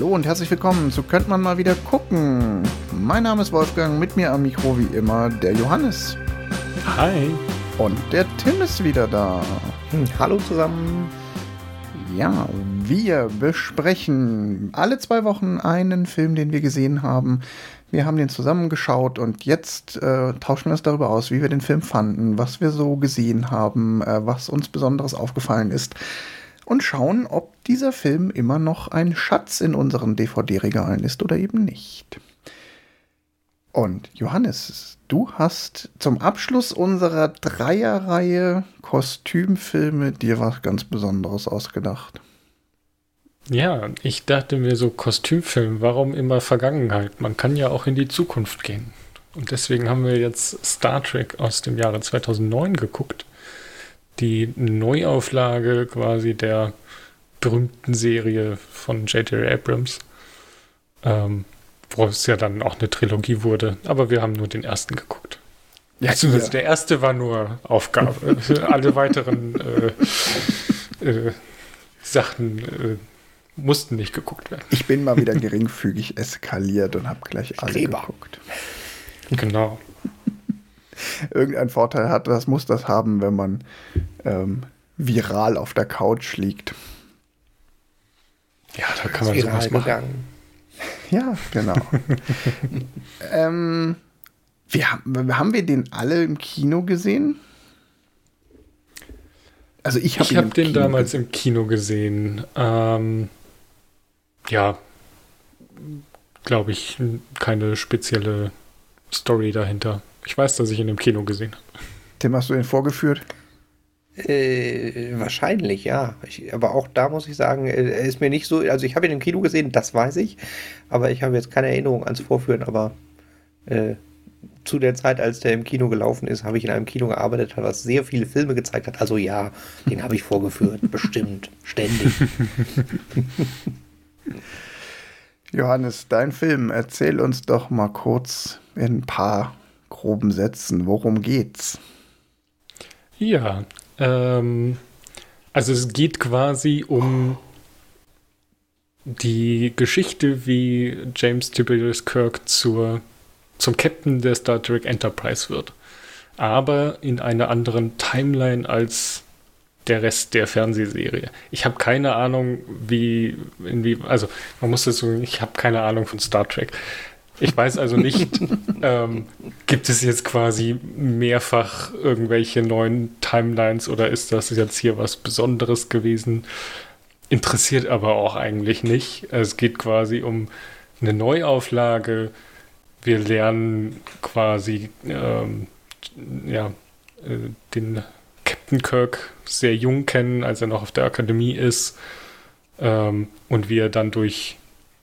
Hallo und herzlich willkommen zu Könnt man mal wieder gucken. Mein Name ist Wolfgang, mit mir am Mikro wie immer der Johannes. Hi. Und der Tim ist wieder da. Hm, hallo zusammen. Ja, wir besprechen alle zwei Wochen einen Film, den wir gesehen haben. Wir haben den zusammengeschaut und jetzt äh, tauschen wir uns darüber aus, wie wir den Film fanden, was wir so gesehen haben, äh, was uns Besonderes aufgefallen ist und schauen, ob dieser Film immer noch ein Schatz in unseren DVD-Regalen ist oder eben nicht. Und Johannes, du hast zum Abschluss unserer Dreierreihe Kostümfilme dir was ganz Besonderes ausgedacht. Ja, ich dachte mir so, Kostümfilm, warum immer Vergangenheit? Man kann ja auch in die Zukunft gehen. Und deswegen haben wir jetzt Star Trek aus dem Jahre 2009 geguckt die Neuauflage quasi der berühmten Serie von J.J. Abrams, ähm, wo es ja dann auch eine Trilogie wurde. Aber wir haben nur den ersten geguckt. Ja, also, ja. Der erste war nur Aufgabe. Alle weiteren äh, äh, Sachen äh, mussten nicht geguckt werden. Ich bin mal wieder geringfügig eskaliert und habe gleich alle Streber. geguckt. Genau irgendeinen Vorteil hat. Das muss das haben, wenn man ähm, viral auf der Couch liegt. Ja, da kann man sowas machen. Gegangen. Ja, genau. ähm, wir, haben wir den alle im Kino gesehen? Also ich habe hab den Kino damals im Kino gesehen. Ähm, ja, glaube ich, keine spezielle Story dahinter. Ich weiß, dass ich ihn im Kino gesehen habe. Tim, hast du ihn vorgeführt? Äh, wahrscheinlich, ja. Ich, aber auch da muss ich sagen, äh, er ist mir nicht so. Also, ich habe ihn im Kino gesehen, das weiß ich. Aber ich habe jetzt keine Erinnerung ans Vorführen. Aber äh, zu der Zeit, als der im Kino gelaufen ist, habe ich in einem Kino gearbeitet, was sehr viele Filme gezeigt hat. Also, ja, den habe ich vorgeführt. bestimmt. Ständig. Johannes, dein Film, erzähl uns doch mal kurz in ein paar groben Sätzen, worum geht's? Ja, ähm, also es geht quasi um die Geschichte, wie James Tiberius Kirk zur, zum Captain der Star Trek Enterprise wird. Aber in einer anderen Timeline als der Rest der Fernsehserie. Ich habe keine Ahnung, wie, wie, also man muss das so, ich habe keine Ahnung von Star Trek. Ich weiß also nicht, ähm, gibt es jetzt quasi mehrfach irgendwelche neuen Timelines oder ist das jetzt hier was Besonderes gewesen? Interessiert aber auch eigentlich nicht. Es geht quasi um eine Neuauflage. Wir lernen quasi ähm, ja, äh, den Captain Kirk sehr jung kennen, als er noch auf der Akademie ist. Ähm, und wie er dann durch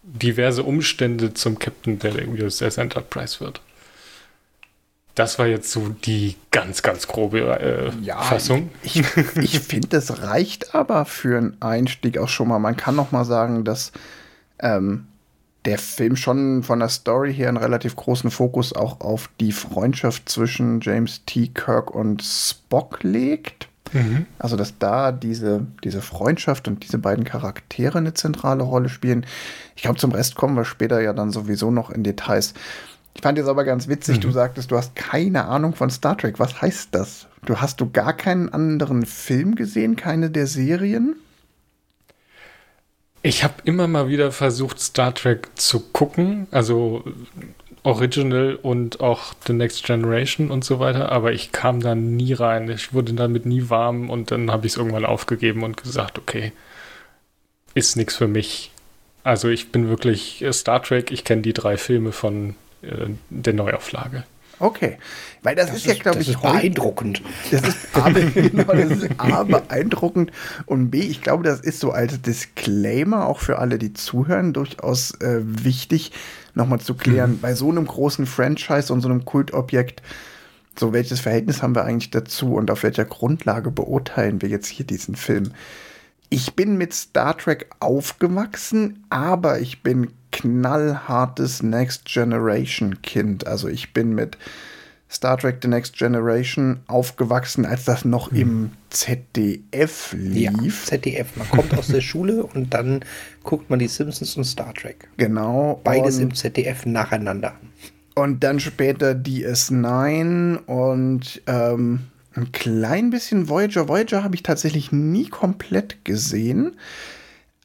diverse Umstände zum Captain der USS Enterprise wird. Das war jetzt so die ganz, ganz grobe äh, ja, Fassung. Ich, ich, ich finde, das reicht aber für einen Einstieg auch schon mal. Man kann noch mal sagen, dass ähm, der Film schon von der Story her einen relativ großen Fokus auch auf die Freundschaft zwischen James T. Kirk und Spock legt. Mhm. Also, dass da diese, diese Freundschaft und diese beiden Charaktere eine zentrale Rolle spielen. Ich glaube, zum Rest kommen wir später ja dann sowieso noch in Details. Ich fand jetzt aber ganz witzig, mhm. du sagtest, du hast keine Ahnung von Star Trek. Was heißt das? Du hast du gar keinen anderen Film gesehen, keine der Serien? Ich habe immer mal wieder versucht, Star Trek zu gucken. Also Original und auch The Next Generation und so weiter, aber ich kam da nie rein. Ich wurde damit nie warm und dann habe ich es irgendwann aufgegeben und gesagt, okay, ist nichts für mich. Also ich bin wirklich äh, Star Trek, ich kenne die drei Filme von äh, der Neuauflage. Okay, weil das, das ist, ist, ja, glaube ich, ist beeindruckend. Das ist, A, genau, das ist A, beeindruckend und B, ich glaube, das ist so als Disclaimer auch für alle, die zuhören, durchaus äh, wichtig, nochmal zu klären, mhm. bei so einem großen Franchise und so einem Kultobjekt, so welches Verhältnis haben wir eigentlich dazu und auf welcher Grundlage beurteilen wir jetzt hier diesen Film? Ich bin mit Star Trek aufgewachsen, aber ich bin knallhartes Next Generation Kind. Also ich bin mit Star Trek The Next Generation aufgewachsen, als das noch hm. im ZDF lief. Ja, ZDF. Man kommt aus der Schule und dann guckt man die Simpsons und Star Trek. Genau. Beides im ZDF nacheinander. Und dann später DS9 und ähm, ein klein bisschen Voyager. Voyager habe ich tatsächlich nie komplett gesehen.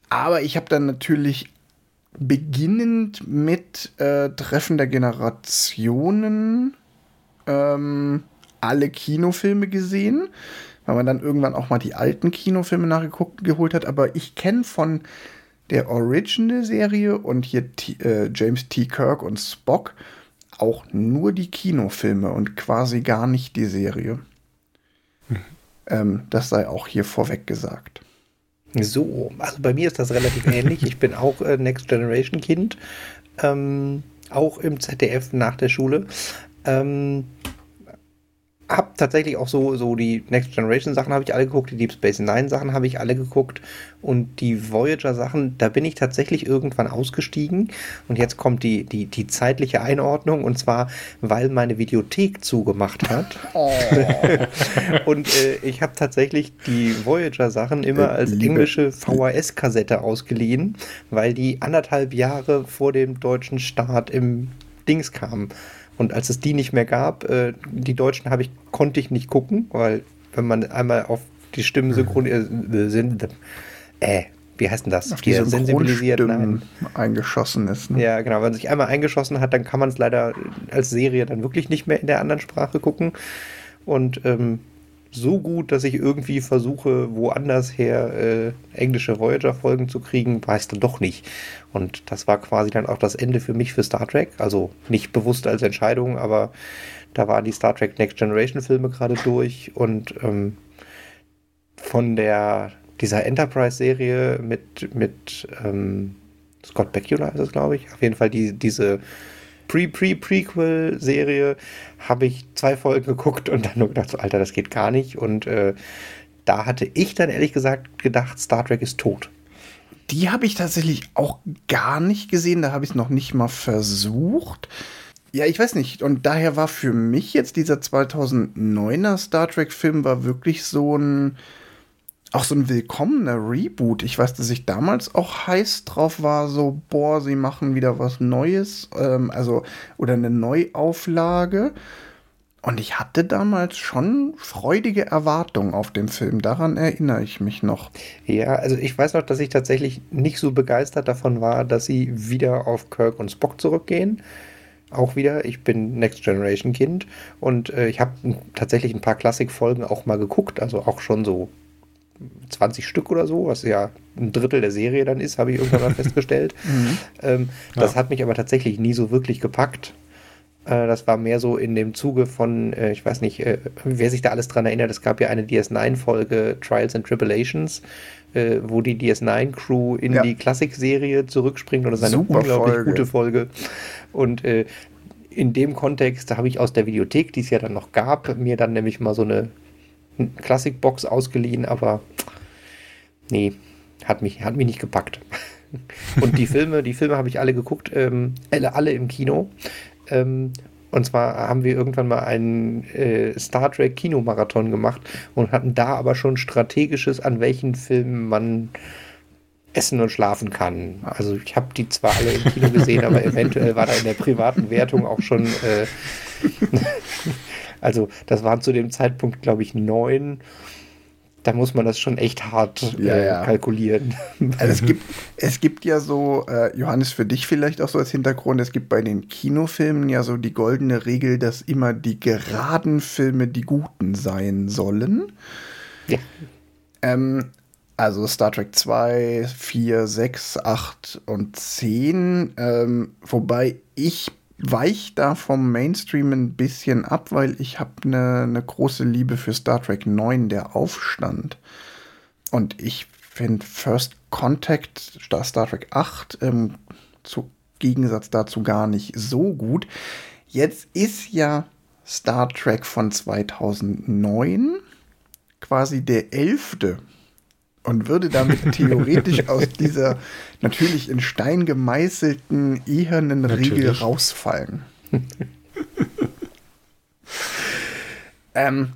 Aber ich habe dann natürlich beginnend mit äh, Treffen der Generationen ähm, alle Kinofilme gesehen, weil man dann irgendwann auch mal die alten Kinofilme nachgeholt hat. Aber ich kenne von der Original-Serie und hier T äh, James T. Kirk und Spock auch nur die Kinofilme und quasi gar nicht die Serie. Mhm. Ähm, das sei auch hier vorweg gesagt. So, also bei mir ist das relativ ähnlich. Ich bin auch äh, Next Generation Kind, ähm, auch im ZDF nach der Schule. Ähm, habe tatsächlich auch so, so die Next Generation Sachen habe ich alle geguckt, die Deep Space Nine Sachen habe ich alle geguckt und die Voyager Sachen, da bin ich tatsächlich irgendwann ausgestiegen und jetzt kommt die, die, die zeitliche Einordnung und zwar, weil meine Videothek zugemacht hat. Oh. und äh, ich habe tatsächlich die Voyager Sachen immer als Liebe. englische VHS-Kassette ausgeliehen, weil die anderthalb Jahre vor dem deutschen Start im Dings kamen. Und als es die nicht mehr gab, äh, die Deutschen habe ich, konnte ich nicht gucken, weil wenn man einmal auf die Stimmen mhm. synchronisiert, äh, sind, äh, wie heißt denn das? Auf die sensibilisiert nein. eingeschossen ist. Ne? Ja, genau. Wenn man sich einmal eingeschossen hat, dann kann man es leider als Serie dann wirklich nicht mehr in der anderen Sprache gucken. Und ähm, so gut, dass ich irgendwie versuche, woanders her äh, englische Voyager-Folgen zu kriegen, es dann doch nicht. Und das war quasi dann auch das Ende für mich für Star Trek. Also nicht bewusst als Entscheidung, aber da waren die Star Trek Next Generation-Filme gerade durch und ähm, von der dieser Enterprise-Serie mit, mit ähm, Scott Bakula ist es, glaube ich. Auf jeden Fall die, diese Pre-Pre-Prequel-Serie habe ich zwei Folgen geguckt und dann nur gedacht, so, Alter, das geht gar nicht. Und äh, da hatte ich dann ehrlich gesagt gedacht, Star Trek ist tot. Die habe ich tatsächlich auch gar nicht gesehen. Da habe ich es noch nicht mal versucht. Ja, ich weiß nicht. Und daher war für mich jetzt dieser 2009er Star Trek-Film wirklich so ein auch so ein willkommener Reboot. Ich weiß, dass ich damals auch heiß drauf war, so, boah, sie machen wieder was Neues, ähm, also, oder eine Neuauflage. Und ich hatte damals schon freudige Erwartungen auf den Film. Daran erinnere ich mich noch. Ja, also ich weiß noch, dass ich tatsächlich nicht so begeistert davon war, dass sie wieder auf Kirk und Spock zurückgehen. Auch wieder, ich bin Next Generation Kind und äh, ich habe tatsächlich ein paar Klassikfolgen auch mal geguckt, also auch schon so 20 Stück oder so, was ja ein Drittel der Serie dann ist, habe ich irgendwann mal festgestellt. Mhm. Ähm, das ja. hat mich aber tatsächlich nie so wirklich gepackt. Äh, das war mehr so in dem Zuge von, äh, ich weiß nicht, äh, wer sich da alles dran erinnert, es gab ja eine DS9-Folge Trials and Tribulations, äh, wo die DS9-Crew in ja. die Klassikserie zurückspringt und das ist eine Super unglaublich Folge. gute Folge. Und äh, in dem Kontext habe ich aus der Videothek, die es ja dann noch gab, mir dann nämlich mal so eine Klassikbox ausgeliehen, aber nee, hat mich, hat mich nicht gepackt. Und die Filme, die Filme habe ich alle geguckt, ähm, alle, alle im Kino. Ähm, und zwar haben wir irgendwann mal einen äh, Star Trek Kinomarathon gemacht und hatten da aber schon strategisches, an welchen Filmen man essen und schlafen kann. Also ich habe die zwar alle im Kino gesehen, aber eventuell war da in der privaten Wertung auch schon äh, Also das waren zu dem Zeitpunkt, glaube ich, neun. Da muss man das schon echt hart ja, äh, ja. kalkulieren. Also es gibt, es gibt ja so, äh, Johannes, für dich vielleicht auch so als Hintergrund, es gibt bei den Kinofilmen ja so die goldene Regel, dass immer die geraden Filme die guten sein sollen. Ja. Ähm, also Star Trek 2, 4, 6, 8 und 10. Ähm, wobei ich weicht da vom Mainstream ein bisschen ab, weil ich habe eine ne große Liebe für Star Trek 9, der Aufstand. Und ich finde First Contact Star, Trek 8 im zu Gegensatz dazu gar nicht so gut. Jetzt ist ja Star Trek von 2009 quasi der elfte und würde damit theoretisch aus dieser natürlich in Stein gemeißelten ehernen Regel rausfallen. Ähm,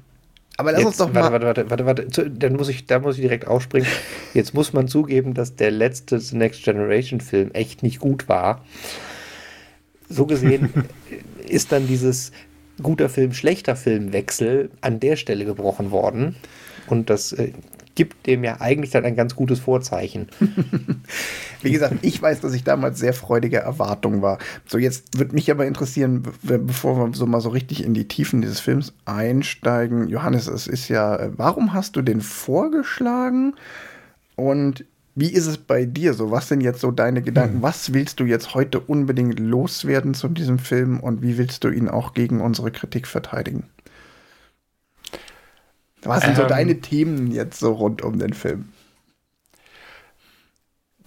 aber lass Jetzt, uns doch warte, mal. warte, warte, warte, warte. Dann muss ich, da muss ich direkt aufspringen. Jetzt muss man zugeben, dass der letzte The Next Generation Film echt nicht gut war. So gesehen ist dann dieses guter Film, schlechter Film Wechsel an der Stelle gebrochen worden. Und das äh, gibt dem ja eigentlich dann ein ganz gutes Vorzeichen. Wie gesagt, ich weiß, dass ich damals sehr freudige Erwartung war. So, jetzt würde mich aber interessieren, be bevor wir so mal so richtig in die Tiefen dieses Films einsteigen. Johannes, es ist ja, äh, warum hast du den vorgeschlagen? Und wie ist es bei dir so? Was sind jetzt so deine Gedanken? Was willst du jetzt heute unbedingt loswerden zu diesem Film und wie willst du ihn auch gegen unsere Kritik verteidigen? Was sind so Ähm. deine Themen jetzt so rund um den Film?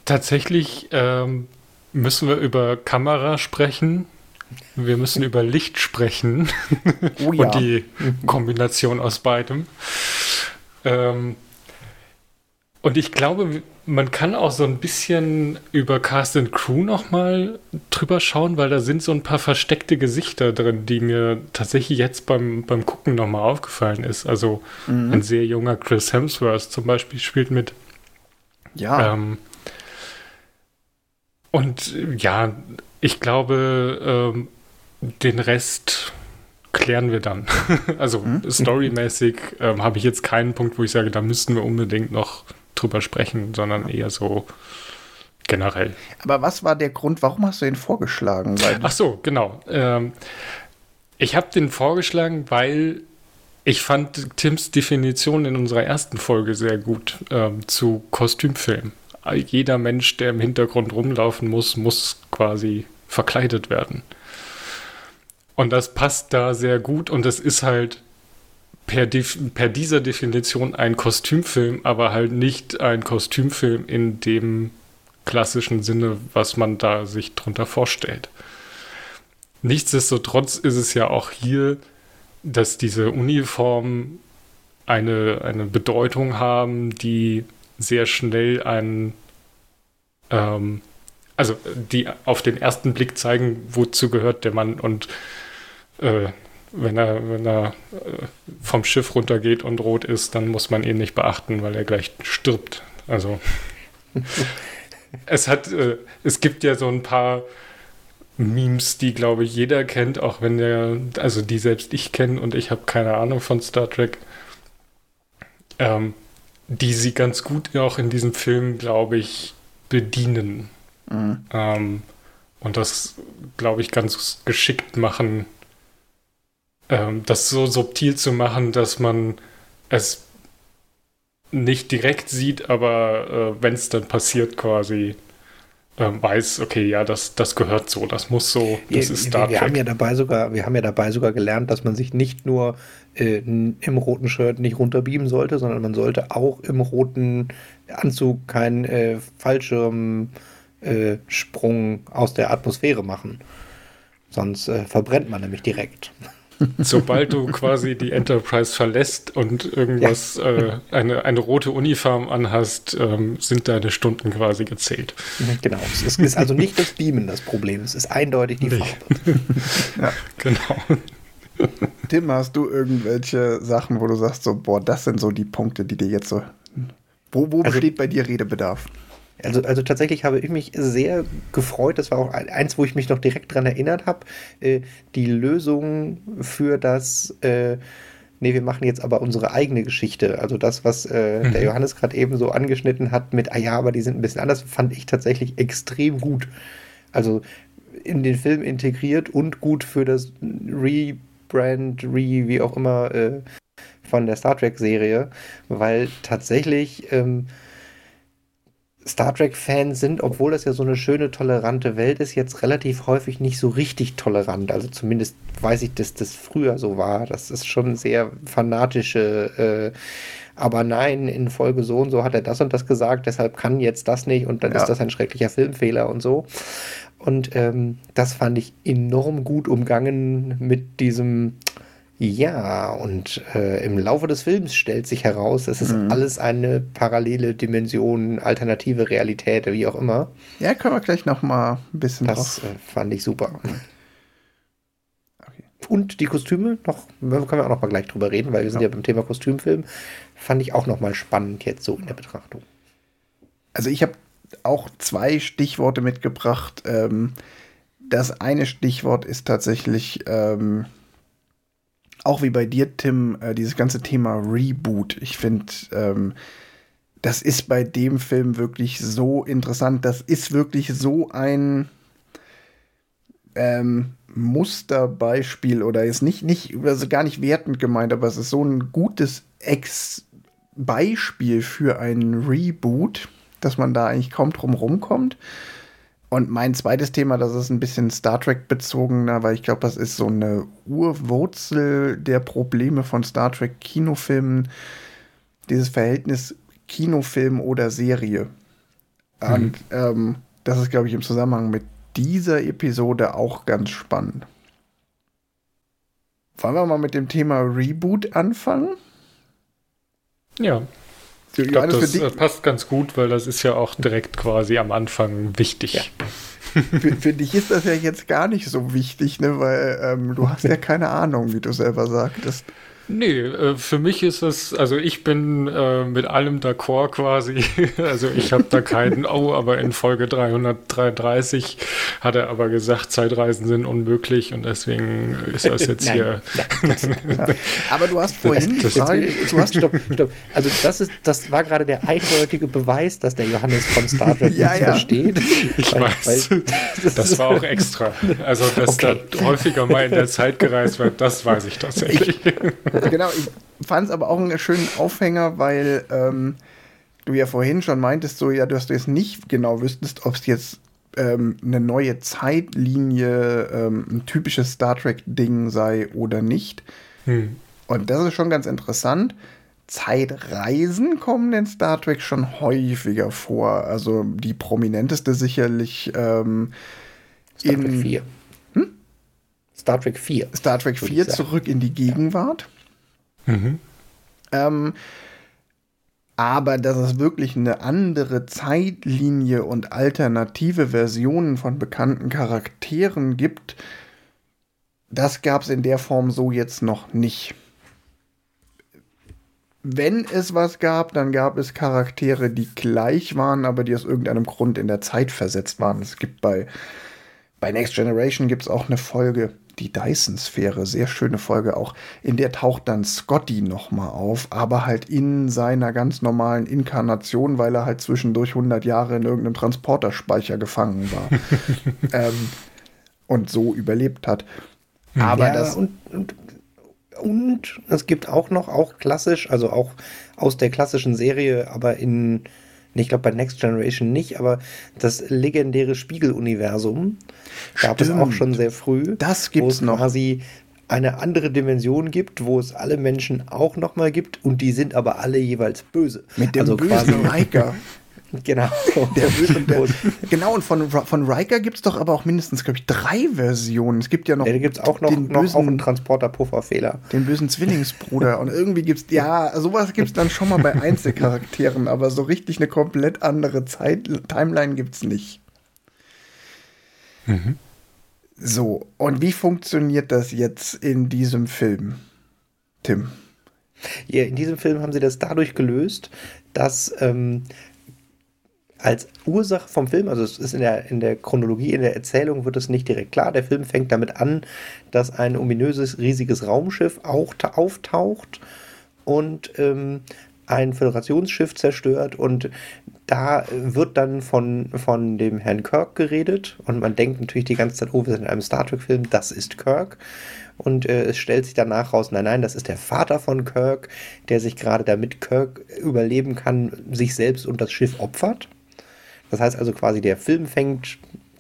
Tatsächlich ähm, müssen wir über Kamera sprechen. Wir müssen über Licht sprechen Oh ja. und die Kombination aus beidem. Ähm, und ich glaube, man kann auch so ein bisschen über Cast and Crew nochmal drüber schauen, weil da sind so ein paar versteckte Gesichter drin, die mir tatsächlich jetzt beim, beim Gucken nochmal aufgefallen ist. Also ein sehr junger Chris Hemsworth zum Beispiel spielt mit. Ja. Ähm, und ja, ich glaube, ähm, den Rest klären wir dann. also storymäßig ähm, habe ich jetzt keinen Punkt, wo ich sage, da müssten wir unbedingt noch drüber sprechen, sondern eher so generell. Aber was war der Grund, warum hast du ihn vorgeschlagen? Ach so, genau. Ähm, ich habe den vorgeschlagen, weil ich fand Tims Definition in unserer ersten Folge sehr gut ähm, zu Kostümfilm. Jeder Mensch, der im Hintergrund rumlaufen muss, muss quasi verkleidet werden. Und das passt da sehr gut und es ist halt per, per dieser Definition ein Kostümfilm, aber halt nicht ein Kostümfilm in dem klassischen Sinne, was man da sich drunter vorstellt. Nichtsdestotrotz ist es ja auch hier, dass diese Uniformen eine, eine Bedeutung haben, die sehr schnell einen, ähm, also die auf den ersten Blick zeigen, wozu gehört der Mann und äh, wenn er, wenn er äh, vom Schiff runtergeht und rot ist, dann muss man ihn nicht beachten, weil er gleich stirbt. Also es hat, äh, es gibt ja so ein paar Memes, die glaube ich jeder kennt, auch wenn der, also die selbst ich kenne und ich habe keine Ahnung von Star Trek, ähm, die sie ganz gut auch in diesem Film, glaube ich, bedienen. Mhm. Ähm, und das, glaube ich, ganz geschickt machen, ähm, das so subtil zu machen, dass man es nicht direkt sieht, aber äh, wenn es dann passiert, quasi ähm, weiß, okay, ja, das, das gehört so, das muss so, das wir, ist Star wir, wir haben Trek. ja dabei sogar, wir haben ja dabei sogar gelernt, dass man sich nicht nur äh, im roten Shirt nicht runterbeamen sollte, sondern man sollte auch im roten Anzug keinen äh, Fallschirmsprung äh, Sprung aus der Atmosphäre machen. Sonst äh, verbrennt man nämlich direkt. Sobald du quasi die Enterprise verlässt und irgendwas, äh, eine, eine rote Uniform anhast, ähm, sind deine Stunden quasi gezählt. Genau. Es ist, ist also nicht das Beamen das Problem, es ist eindeutig die Nee. Farbe. Genau. Tim, hast du irgendwelche Sachen, wo du sagst, so, boah, das sind so die Punkte, die dir jetzt so. Wo, wo Also- besteht bei dir Redebedarf? Also, also tatsächlich habe ich mich sehr gefreut. Das war auch ein- eins, wo ich mich noch direkt dran erinnert habe. Äh, die Lösung für das, äh, nee, wir machen jetzt aber unsere eigene Geschichte. Also das, was äh, der Johannes gerade eben so angeschnitten hat mit, ah ja, aber die sind ein bisschen anders, fand ich tatsächlich extrem gut. Also in den Film integriert und gut für das Rebrand, Re, wie auch immer, äh, von der Star Trek-Serie, weil tatsächlich ähm, Star Trek-Fans sind, obwohl das ja so eine schöne, tolerante Welt ist, jetzt relativ häufig nicht so richtig tolerant. Also zumindest weiß ich, dass das früher so war. Das ist schon sehr fanatische, äh, aber nein, in Folge so und so hat er das und das gesagt, deshalb kann jetzt das nicht und dann Ja. ist das ein schrecklicher Filmfehler und so. Und ähm, das fand ich enorm gut umgangen mit diesem ja, und äh, im Laufe des Films stellt sich heraus, es ist alles eine parallele Dimension, alternative Realität, wie auch immer. Ja, können wir gleich noch mal ein bisschen Das drauf. äh, fand ich super. Okay. und die Kostüme, noch, können wir auch noch mal gleich drüber reden, weil wir sind ja, ja beim Thema Kostümfilm, fand ich auch noch mal spannend jetzt so in der Betrachtung. Also ich habe auch zwei Stichworte mitgebracht. Ähm, das eine Stichwort ist tatsächlich ähm, auch wie bei dir, Tim, äh, dieses ganze Thema Reboot. Ich finde, ähm, das ist bei dem Film wirklich so interessant. Das ist wirklich so ein ähm, Musterbeispiel oder ist nicht, nicht, also gar nicht wertend gemeint, aber es ist so ein gutes Ex-Beispiel für ein Reboot, dass man da eigentlich kaum drum rumkommt. Und mein zweites Thema, das ist ein bisschen Star Trek bezogener, weil ich glaube, das ist so eine Urwurzel der Probleme von Star Trek Kinofilmen. Dieses Verhältnis Kinofilm oder Serie. Mhm. Und ähm, das ist, glaube ich, im Zusammenhang mit dieser Episode auch ganz spannend. Wollen wir mal mit dem Thema Reboot anfangen? Ja. Ich glaube, das äh, passt ganz gut, weil das ist ja auch direkt quasi am Anfang wichtig. Ja. für, für, dich ist das ja jetzt gar nicht so wichtig, ne? weil ähm, du hast ja keine Ahnung, wie du selber sagtest. Nee, äh, für mich ist es, also ich bin äh, mit allem d'accord quasi. Also ich habe da keinen, oh, aber in Folge 333 hat er aber gesagt, Zeitreisen sind unmöglich und deswegen ist das jetzt Nein, hier. Ja, aber du hast vorhin das, das, du hast, stopp, stopp. Also das ist, das war gerade der eindeutige Beweis, dass der Johannes von Star Trek ja, ja. versteht. Ich weil, weiß. Weil, das, das war auch extra. Also dass okay. da häufiger mal in der Zeit gereist wird, das weiß ich tatsächlich. Genau, ich fand es aber auch einen schönen Aufhänger, weil ähm, du ja vorhin schon meintest, so ja, dass du jetzt nicht genau wüsstest, ob es jetzt ähm, eine neue Zeitlinie, ähm, ein typisches Star Trek-Ding sei oder nicht. Hm. Und das ist schon ganz interessant. Zeitreisen kommen in Star Trek schon häufiger vor. Also die prominenteste sicherlich ähm, Star Trek 4. Hm? Star Trek 4. Star Trek 4 zurück in die Gegenwart. Mhm. Ähm, aber dass es wirklich eine andere Zeitlinie und alternative Versionen von bekannten Charakteren gibt, das gab es in der Form so jetzt noch nicht. Wenn es was gab, dann gab es Charaktere, die gleich waren, aber die aus irgendeinem Grund in der Zeit versetzt waren. Es gibt bei, bei Next Generation gibt es auch eine Folge, die Dyson-Sphäre, sehr schöne Folge auch, in der taucht dann Scotty nochmal auf, aber halt in seiner ganz normalen Inkarnation, weil er halt zwischendurch 100 Jahre in irgendeinem Transporterspeicher gefangen war ähm, und so überlebt hat. Hm. Aber ja, das. Und, und, und es gibt auch noch, auch klassisch, also auch aus der klassischen Serie, aber in ich glaube bei Next Generation nicht, aber das legendäre Spiegeluniversum gab es auch schon sehr früh. Das gibt es noch. quasi eine andere Dimension gibt, wo es alle Menschen auch nochmal gibt und die sind aber alle jeweils böse. Mit dem also bösen Riker. Genau. Der, der, genau, und von, von Riker gibt es doch aber auch mindestens, glaube ich, drei Versionen. Es gibt ja noch. Ja, da gibt es auch noch, den noch bösen, auch einen Transporter-Pufferfehler. Den bösen Zwillingsbruder. und irgendwie gibt es, ja, sowas gibt es dann schon mal bei Einzelcharakteren, aber so richtig eine komplett andere Zeit, Timeline gibt es nicht. Mhm. So, und wie funktioniert das jetzt in diesem Film, Tim? Ja, in diesem Film haben sie das dadurch gelöst, dass ähm, als Ursache vom Film, also es ist in der, in der Chronologie, in der Erzählung wird es nicht direkt klar. Der Film fängt damit an, dass ein ominöses, riesiges Raumschiff auch auftaucht und ähm, ein Föderationsschiff zerstört und da wird dann von, von dem Herrn Kirk geredet und man denkt natürlich die ganze Zeit, oh, wir sind in einem Star Trek-Film, das ist Kirk. Und äh, es stellt sich danach raus, nein, nein, das ist der Vater von Kirk, der sich gerade damit Kirk überleben kann, sich selbst und das Schiff opfert. Das heißt also quasi, der Film fängt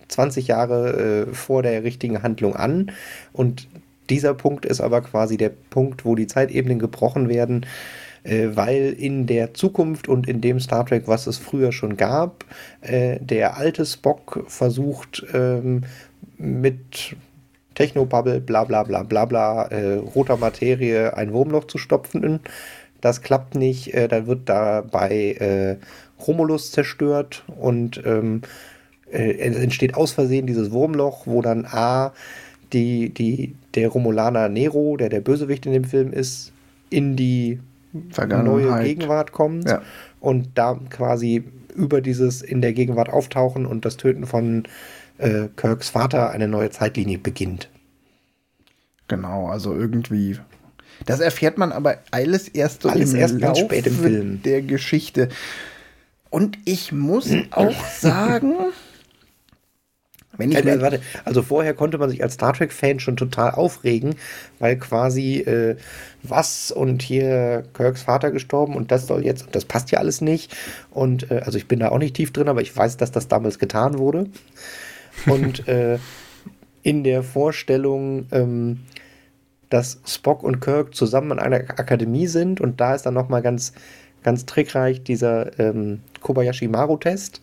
20 Jahre äh, vor der richtigen Handlung an und dieser Punkt ist aber quasi der Punkt, wo die Zeitebenen gebrochen werden, äh, weil in der Zukunft und in dem Star Trek, was es früher schon gab, äh, der alte Spock versucht ähm, mit Technobubble, bla bla bla bla bla, äh, roter Materie ein Wurmloch zu stopfen. Das klappt nicht, äh, dann wird dabei äh, Romulus zerstört und ähm, äh, entsteht aus Versehen dieses Wurmloch, wo dann A die, die der Romulaner Nero, der der Bösewicht in dem Film ist, in die neue Gegenwart kommt ja. und da quasi über dieses in der Gegenwart auftauchen und das Töten von äh, Kirks Vater eine neue Zeitlinie beginnt. Genau, also irgendwie. Das erfährt man aber alles erst so alles im erst Laufe spät im Film. der Geschichte. Und ich muss auch sagen, wenn ich also, warte, also vorher konnte man sich als Star Trek-Fan schon total aufregen, weil quasi äh, was und hier Kirks Vater gestorben und das soll jetzt, und das passt ja alles nicht. Und äh, also ich bin da auch nicht tief drin, aber ich weiß, dass das damals getan wurde. Und äh, in der Vorstellung, ähm, dass Spock und Kirk zusammen an einer Akademie sind und da ist dann nochmal ganz, ganz trickreich dieser ähm, Kobayashi Maru-Test,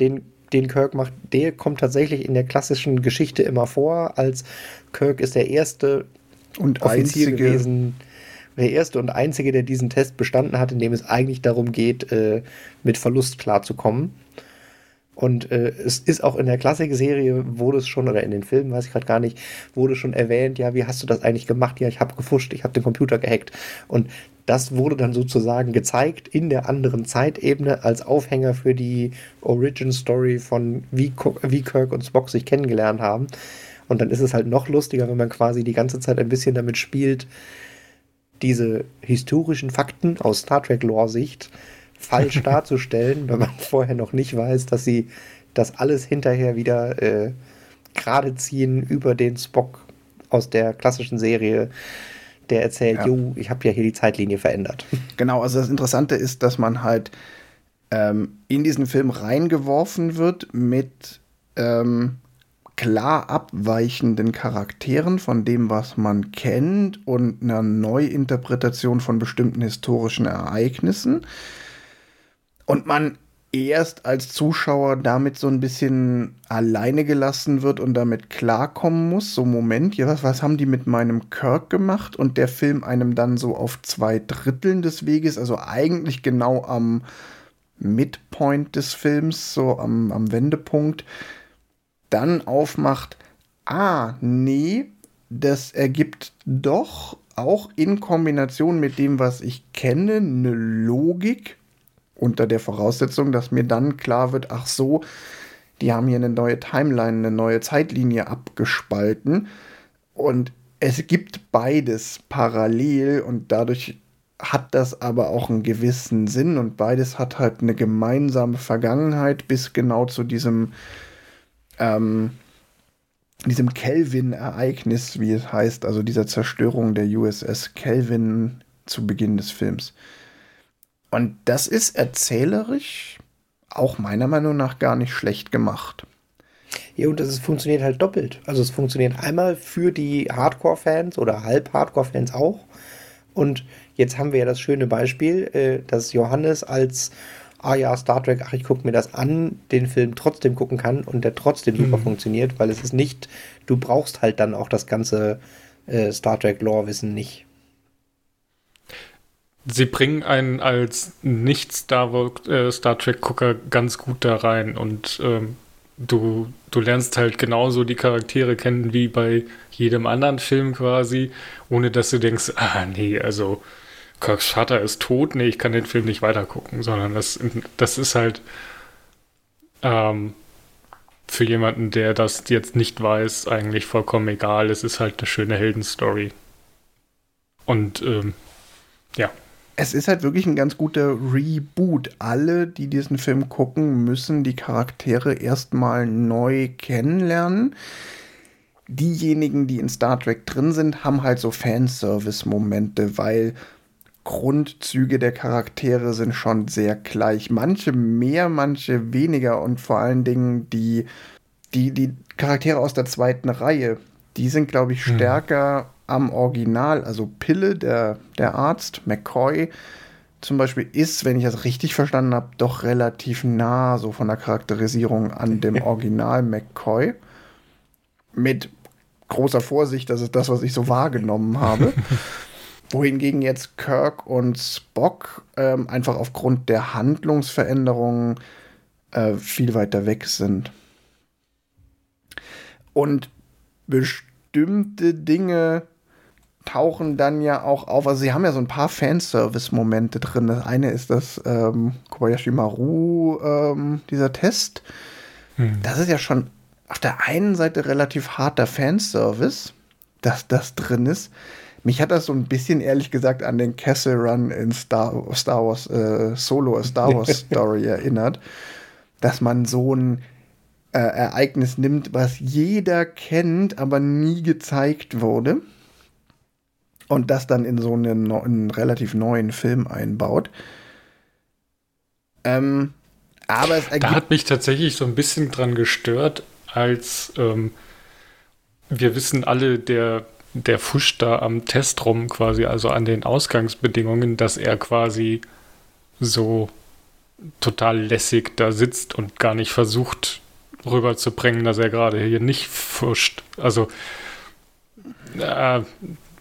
den den Kirk macht, der kommt tatsächlich in der klassischen Geschichte immer vor, als Kirk ist der erste und Offizier einzige. gewesen, der erste und einzige, der diesen Test bestanden hat, in dem es eigentlich darum geht, äh, mit Verlust klarzukommen. Und äh, es ist auch in der Klassikserie, wurde es schon, oder in den Filmen, weiß ich gerade gar nicht, wurde schon erwähnt, ja, wie hast du das eigentlich gemacht? Ja, ich habe gefuscht, ich habe den Computer gehackt. Und das wurde dann sozusagen gezeigt in der anderen Zeitebene als Aufhänger für die Origin Story von wie, wie Kirk und Spock sich kennengelernt haben. Und dann ist es halt noch lustiger, wenn man quasi die ganze Zeit ein bisschen damit spielt, diese historischen Fakten aus Star Trek Lore-Sicht falsch darzustellen, wenn man vorher noch nicht weiß, dass sie das alles hinterher wieder äh, gerade ziehen über den Spock aus der klassischen Serie, der erzählt, ja. jo, ich habe ja hier die Zeitlinie verändert. Genau, also das Interessante ist, dass man halt ähm, in diesen Film reingeworfen wird mit ähm, klar abweichenden Charakteren von dem, was man kennt und einer Neuinterpretation von bestimmten historischen Ereignissen und man erst als Zuschauer damit so ein bisschen alleine gelassen wird und damit klarkommen muss. So, Moment, ja, was, was haben die mit meinem Kirk gemacht? Und der Film einem dann so auf zwei Dritteln des Weges, also eigentlich genau am Midpoint des Films, so am, am Wendepunkt, dann aufmacht, ah, nee, das ergibt doch auch in Kombination mit dem, was ich kenne, eine Logik unter der Voraussetzung, dass mir dann klar wird, ach so, die haben hier eine neue Timeline, eine neue Zeitlinie abgespalten. Und es gibt beides parallel und dadurch hat das aber auch einen gewissen Sinn und beides hat halt eine gemeinsame Vergangenheit bis genau zu diesem ähm, diesem Kelvin-Ereignis, wie es heißt, also dieser Zerstörung der USS Kelvin zu Beginn des Films. Und das ist erzählerisch auch meiner Meinung nach gar nicht schlecht gemacht. Ja, und es funktioniert halt doppelt. Also es funktioniert einmal für die Hardcore-Fans oder Halb-Hardcore-Fans auch. Und jetzt haben wir ja das schöne Beispiel, äh, dass Johannes als ah ja, Star Trek, ach, ich gucke mir das an, den Film trotzdem gucken kann und der trotzdem super mhm. funktioniert, weil es ist nicht, du brauchst halt dann auch das ganze äh, Star Trek-Lore-Wissen nicht. Sie bringen einen als Nicht-Star äh, Star Trek-Gucker ganz gut da rein und ähm, du, du lernst halt genauso die Charaktere kennen wie bei jedem anderen Film quasi, ohne dass du denkst, ah nee, also Kirks Vater ist tot, nee, ich kann den Film nicht weitergucken, sondern das, das ist halt ähm, für jemanden, der das jetzt nicht weiß, eigentlich vollkommen egal. Es ist halt eine schöne Heldenstory. Und ähm, ja es ist halt wirklich ein ganz guter Reboot. Alle, die diesen Film gucken, müssen die Charaktere erstmal neu kennenlernen. Diejenigen, die in Star Trek drin sind, haben halt so Fanservice-Momente, weil Grundzüge der Charaktere sind schon sehr gleich. Manche mehr, manche weniger und vor allen Dingen die, die, die Charaktere aus der zweiten Reihe, die sind, glaube ich, hm. stärker am Original, also Pille, der, der Arzt, McCoy zum Beispiel, ist, wenn ich das richtig verstanden habe, doch relativ nah so von der Charakterisierung an dem Original McCoy. Mit großer Vorsicht, das ist das, was ich so wahrgenommen habe. Wohingegen jetzt Kirk und Spock ähm, einfach aufgrund der Handlungsveränderungen äh, viel weiter weg sind. Und bestimmt bestimmte Dinge tauchen dann ja auch auf. Also sie haben ja so ein paar Fanservice-Momente drin. Das eine ist das ähm, Kobayashi Maru, ähm, dieser Test. Hm. Das ist ja schon auf der einen Seite relativ harter Fanservice, dass das drin ist. Mich hat das so ein bisschen, ehrlich gesagt, an den Castle Run in Star, Star Wars äh, Solo, Star Wars Story erinnert, dass man so ein äh, Ereignis nimmt, was jeder kennt, aber nie gezeigt wurde und das dann in so einen, einen relativ neuen Film einbaut. Ähm, aber es Da hat mich tatsächlich so ein bisschen dran gestört, als ähm, wir wissen alle, der, der fuscht da am Test rum, quasi, also an den Ausgangsbedingungen, dass er quasi so total lässig da sitzt und gar nicht versucht rüberzubringen, dass er gerade hier nicht fuscht. Also äh,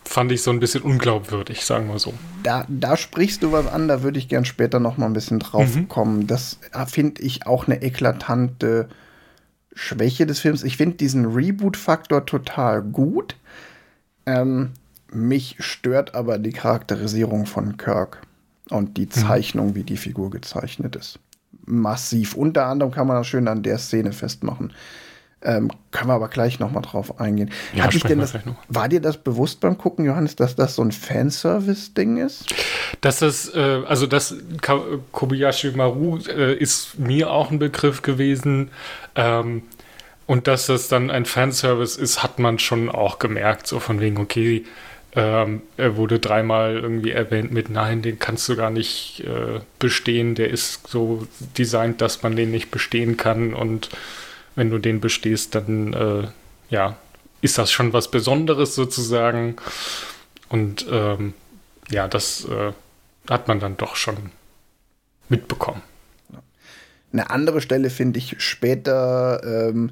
fand ich so ein bisschen unglaubwürdig, sagen wir so. Da, da sprichst du was an, da würde ich gern später noch mal ein bisschen drauf mhm. kommen. Das finde ich auch eine eklatante Schwäche des Films. Ich finde diesen Reboot-Faktor total gut. Ähm, mich stört aber die Charakterisierung von Kirk und die mhm. Zeichnung, mhm. wie die Figur gezeichnet ist. Massiv. Unter anderem kann man das schön an der Szene festmachen. Ähm, können wir aber gleich noch mal drauf eingehen. Ja, Hat denn das, war dir das bewusst beim Gucken, Johannes, dass das so ein Fanservice-Ding ist? Dass das, äh, also das Kobayashi Maru äh, ist mir auch ein Begriff gewesen. Ähm, und dass das dann ein Fanservice ist, hat man schon auch gemerkt. So von wegen, okay, ähm, er wurde dreimal irgendwie erwähnt mit Nein, den kannst du gar nicht äh, bestehen. Der ist so designt, dass man den nicht bestehen kann. Und wenn du den bestehst, dann äh, ja, ist das schon was Besonderes sozusagen. Und ähm, ja, das äh, hat man dann doch schon mitbekommen. Eine andere Stelle finde ich später, ähm,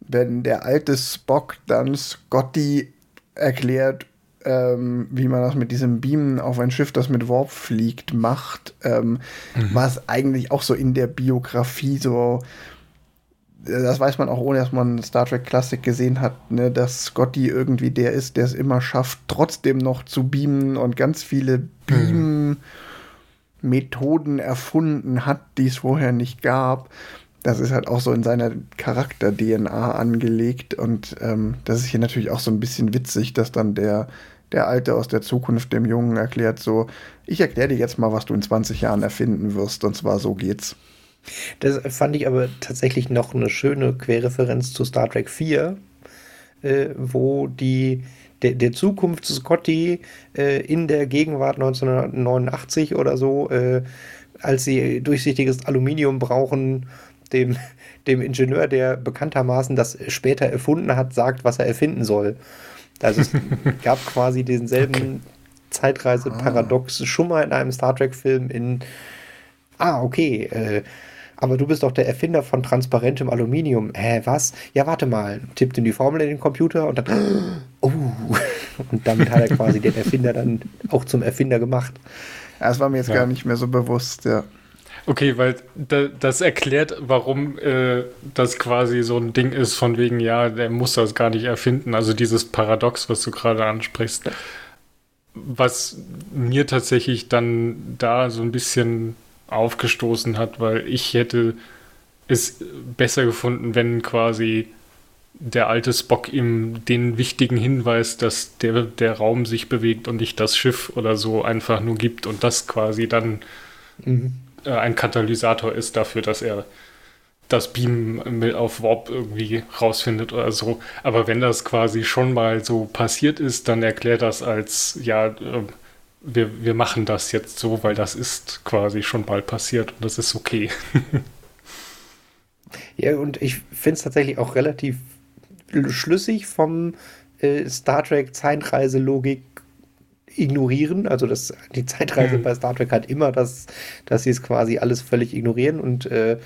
wenn der alte Spock dann Scotty erklärt, ähm, wie man das mit diesem Beamen auf ein Schiff, das mit Warp fliegt, macht, ähm, mhm. was eigentlich auch so in der Biografie so das weiß man auch ohne, dass man Star Trek Classic gesehen hat, ne, dass Scotty irgendwie der ist, der es immer schafft, trotzdem noch zu beamen und ganz viele Beam-Methoden erfunden hat, die es vorher nicht gab. Das ist halt auch so in seiner Charakter-DNA angelegt und ähm, das ist hier natürlich auch so ein bisschen witzig, dass dann der, der Alte aus der Zukunft dem Jungen erklärt so, ich erkläre dir jetzt mal, was du in 20 Jahren erfinden wirst und zwar so geht's. Das fand ich aber tatsächlich noch eine schöne Querreferenz zu Star Trek 4, äh, wo die, der, der Zukunft Scotty äh, in der Gegenwart 1989 oder so, äh, als sie durchsichtiges Aluminium brauchen, dem, dem Ingenieur, der bekanntermaßen das später erfunden hat, sagt, was er erfinden soll. Also es gab quasi denselben okay. Zeitreise-Paradox ah. schon mal in einem Star Trek-Film in Ah, okay. Äh, aber du bist doch der Erfinder von transparentem Aluminium. Hä, was? Ja, warte mal. Tippt in die Formel in den Computer und dann, oh, und damit hat er quasi den Erfinder dann auch zum Erfinder gemacht. Das war mir jetzt ja. gar nicht mehr so bewusst, ja. Okay, weil da, das erklärt, warum äh, das quasi so ein Ding ist, von wegen, ja, der muss das gar nicht erfinden. Also dieses Paradox, was du gerade ansprichst. Was mir tatsächlich dann da so ein bisschen aufgestoßen hat, weil ich hätte es besser gefunden, wenn quasi der alte Spock ihm den wichtigen Hinweis, dass der, der Raum sich bewegt und nicht das Schiff oder so einfach nur gibt und das quasi dann mhm. äh, ein Katalysator ist dafür, dass er das Beam auf Warp irgendwie rausfindet oder so. Aber wenn das quasi schon mal so passiert ist, dann erklärt das als, ja, äh, wir, wir machen das jetzt so, weil das ist quasi schon mal passiert und das ist okay. ja, und ich finde es tatsächlich auch relativ schlüssig vom äh, Star Trek Zeitreiselogik ignorieren. Also das, die Zeitreise mhm. bei Star Trek hat immer das, dass sie es quasi alles völlig ignorieren und äh,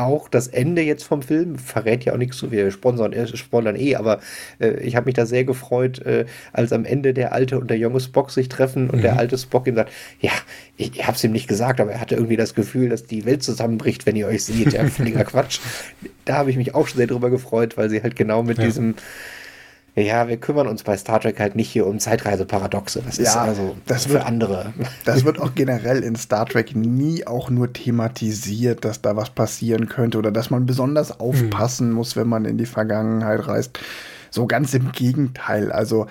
auch das Ende jetzt vom Film verrät ja auch nichts zu. Wir sponsern, äh, spoilern eh, aber äh, ich habe mich da sehr gefreut, äh, als am Ende der alte und der junge Spock sich treffen und mhm. der alte Spock ihm sagt, ja, ich, ich habe es ihm nicht gesagt, aber er hatte irgendwie das Gefühl, dass die Welt zusammenbricht, wenn ihr euch seht. Ja, völliger Quatsch. Da habe ich mich auch sehr drüber gefreut, weil sie halt genau mit ja. diesem Ja, wir kümmern uns bei Star Trek halt nicht hier um Zeitreiseparadoxe. Das ja, ist also das für wird, andere. Das wird auch generell in Star Trek nie auch nur thematisiert, dass da was passieren könnte oder dass man besonders aufpassen hm. muss, wenn man in die Vergangenheit reist. So ganz im Gegenteil. Also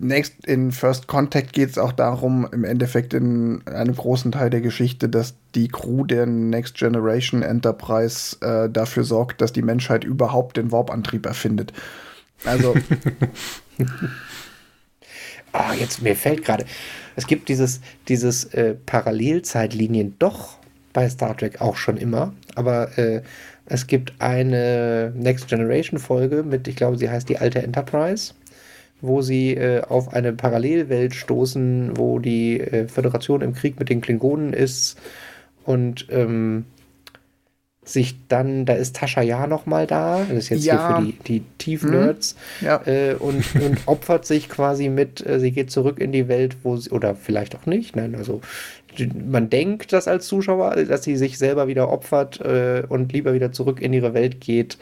Next in First Contact geht es auch darum, im Endeffekt in einem großen Teil der Geschichte, dass die Crew der Next Generation Enterprise äh, dafür sorgt, dass die Menschheit überhaupt den Warp-Antrieb erfindet. Also. oh, jetzt mir fällt gerade, es gibt dieses, dieses äh, Parallelzeitlinien doch bei Star Trek auch schon immer, aber äh, es gibt eine Next Generation Folge mit, ich glaube, sie heißt die alte Enterprise, wo sie äh, auf eine Parallelwelt stoßen, wo die äh, Föderation im Krieg mit den Klingonen ist und ähm, sich dann, da ist Tascha Ja noch mal da, das ist jetzt ja. hier für die, die Tiefnerds, mhm. ja. äh, und, und opfert sich quasi mit, äh, sie geht zurück in die Welt, wo sie, oder vielleicht auch nicht, nein, also man denkt das als Zuschauer, dass sie sich selber wieder opfert äh, und lieber wieder zurück in ihre Welt geht,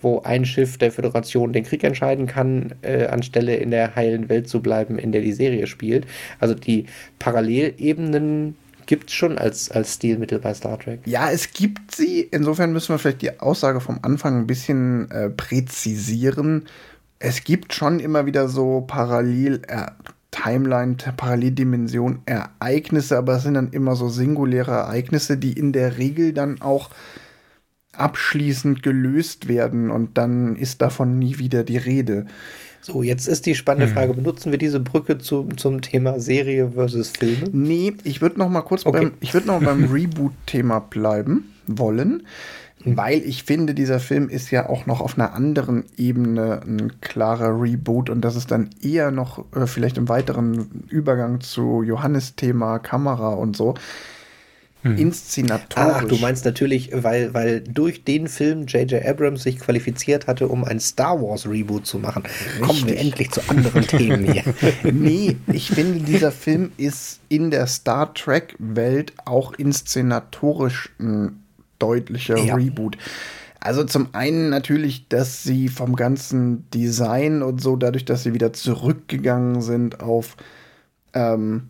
wo ein Schiff der Föderation den Krieg entscheiden kann, äh, anstelle in der heilen Welt zu bleiben, in der die Serie spielt. Also die Parallelebenen gibt es schon als, als Stilmittel bei Star Trek. Ja, es gibt sie. Insofern müssen wir vielleicht die Aussage vom Anfang ein bisschen äh, präzisieren. Es gibt schon immer wieder so parallel äh, Timeline, Paralleldimension Ereignisse, aber es sind dann immer so singuläre Ereignisse, die in der Regel dann auch abschließend gelöst werden und dann ist davon nie wieder die Rede. So, jetzt ist die spannende hm. Frage, benutzen wir diese Brücke zu, zum Thema Serie versus Filme? Nee, ich würde noch mal kurz okay. beim, ich würde noch beim Reboot-Thema bleiben wollen, hm. weil ich finde, dieser Film ist ja auch noch auf einer anderen Ebene ein klarer Reboot und das ist dann eher noch äh, vielleicht im weiteren Übergang zu Johannes-Thema, Kamera und so hm. inszenatorisch. Ach, du meinst natürlich, weil, weil durch den Film J.J. Abrams sich qualifiziert hatte, um ein Star Wars Reboot zu machen. Richtig. Kommen wir endlich zu anderen Themen hier. nee, ich finde, dieser Film ist in der Star Trek-Welt auch inszenatorisch ein deutlicher ja. Reboot. Also zum einen natürlich, dass sie vom ganzen Design und so, dadurch, dass sie wieder zurückgegangen sind auf ähm,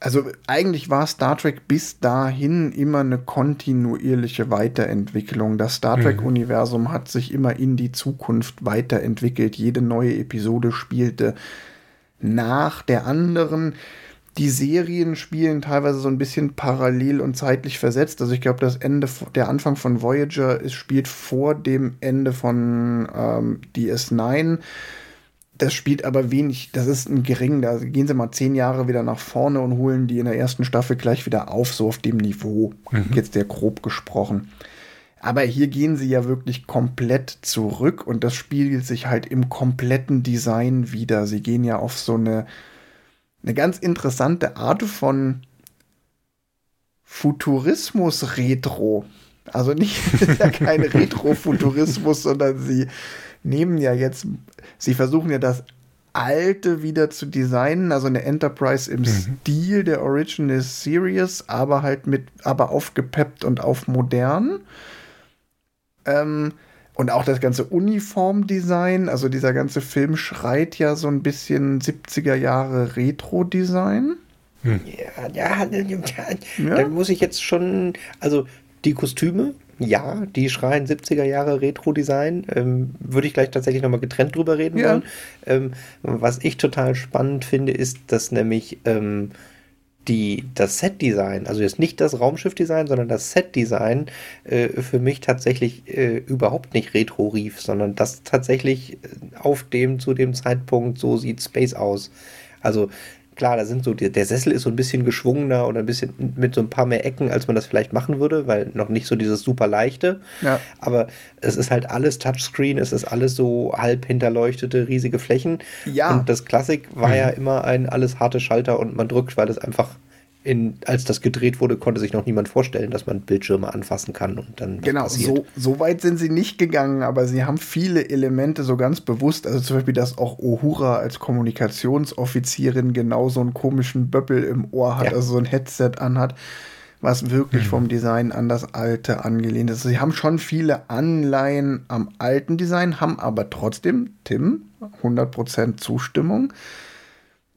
also eigentlich war Star Trek bis dahin immer eine kontinuierliche Weiterentwicklung. Das Star mhm. Trek-Universum hat sich immer in die Zukunft weiterentwickelt. Jede neue Episode spielte nach der anderen. Die Serien spielen teilweise so ein bisschen parallel und zeitlich versetzt. Also ich glaube, das Ende, der Anfang von Voyager ist, spielt vor dem Ende von ähm, DS9 das spielt aber wenig, das ist ein gering, da gehen sie mal zehn Jahre wieder nach vorne und holen die in der ersten Staffel gleich wieder auf, so auf dem Niveau, mhm. jetzt sehr grob gesprochen. Aber hier gehen sie ja wirklich komplett zurück und das spiegelt sich halt im kompletten Design wieder. Sie gehen ja auf so eine, eine ganz interessante Art von Futurismus-Retro. Also nicht, ist ja kein Retro-Futurismus, sondern sie nehmen ja jetzt, sie versuchen ja das Alte wieder zu designen, also eine Enterprise im mhm. Stil der Original Series, aber halt mit, aber aufgepeppt und auf modern. Ähm, und auch das ganze Uniformdesign, also dieser ganze Film schreit ja so ein bisschen 70er Jahre Retro-Design. Hm. Ja, ja, ja, dann muss ich jetzt schon, also die Kostüme, ja, die schreien 70er Jahre Retro-Design. Ähm, Würde ich gleich tatsächlich nochmal getrennt drüber reden ja. wollen. Ähm, was ich total spannend finde, ist, dass nämlich ähm, die, das Set-Design, also jetzt nicht das Raumschiff-Design, sondern das Set-Design äh, für mich tatsächlich äh, überhaupt nicht retro rief, sondern das tatsächlich äh, auf dem, zu dem Zeitpunkt, so sieht Space aus. Also klar, da sind so, der Sessel ist so ein bisschen geschwungener oder ein bisschen mit so ein paar mehr Ecken, als man das vielleicht machen würde, weil noch nicht so dieses super leichte. Ja. Aber es ist halt alles Touchscreen, es ist alles so halb hinterleuchtete, riesige Flächen. Ja. Und das Klassik war mhm. ja immer ein alles harte Schalter und man drückt, weil es einfach in, als das gedreht wurde, konnte sich noch niemand vorstellen, dass man Bildschirme anfassen kann und dann. Genau, so, so weit sind sie nicht gegangen, aber sie haben viele Elemente so ganz bewusst, also zum Beispiel, dass auch Uhura als Kommunikationsoffizierin genau so einen komischen Böppel im Ohr hat, ja. also so ein Headset anhat. was wirklich mhm. vom Design an das alte angelehnt ist. Sie haben schon viele Anleihen am alten Design, haben aber trotzdem, Tim, 100% Zustimmung.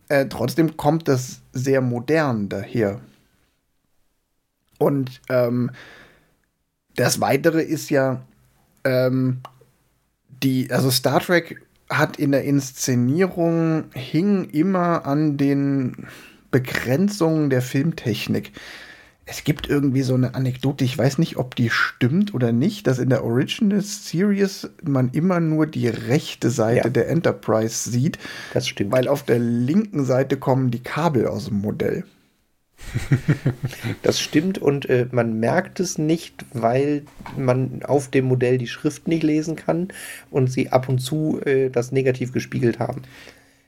Äh, trotzdem kommt das sehr modern daher. Und ähm, das Weitere ist ja, ähm, die, also Star Trek hat in der Inszenierung hing immer an den Begrenzungen der Filmtechnik. Es gibt irgendwie so eine Anekdote, ich weiß nicht, ob die stimmt oder nicht, dass in der Original Series man immer nur die rechte Seite ja. der Enterprise sieht. Das stimmt. Weil auf der linken Seite kommen die Kabel aus dem Modell. das stimmt und äh, man merkt es nicht, weil man auf dem Modell die Schrift nicht lesen kann und sie ab und zu äh, das negativ gespiegelt haben.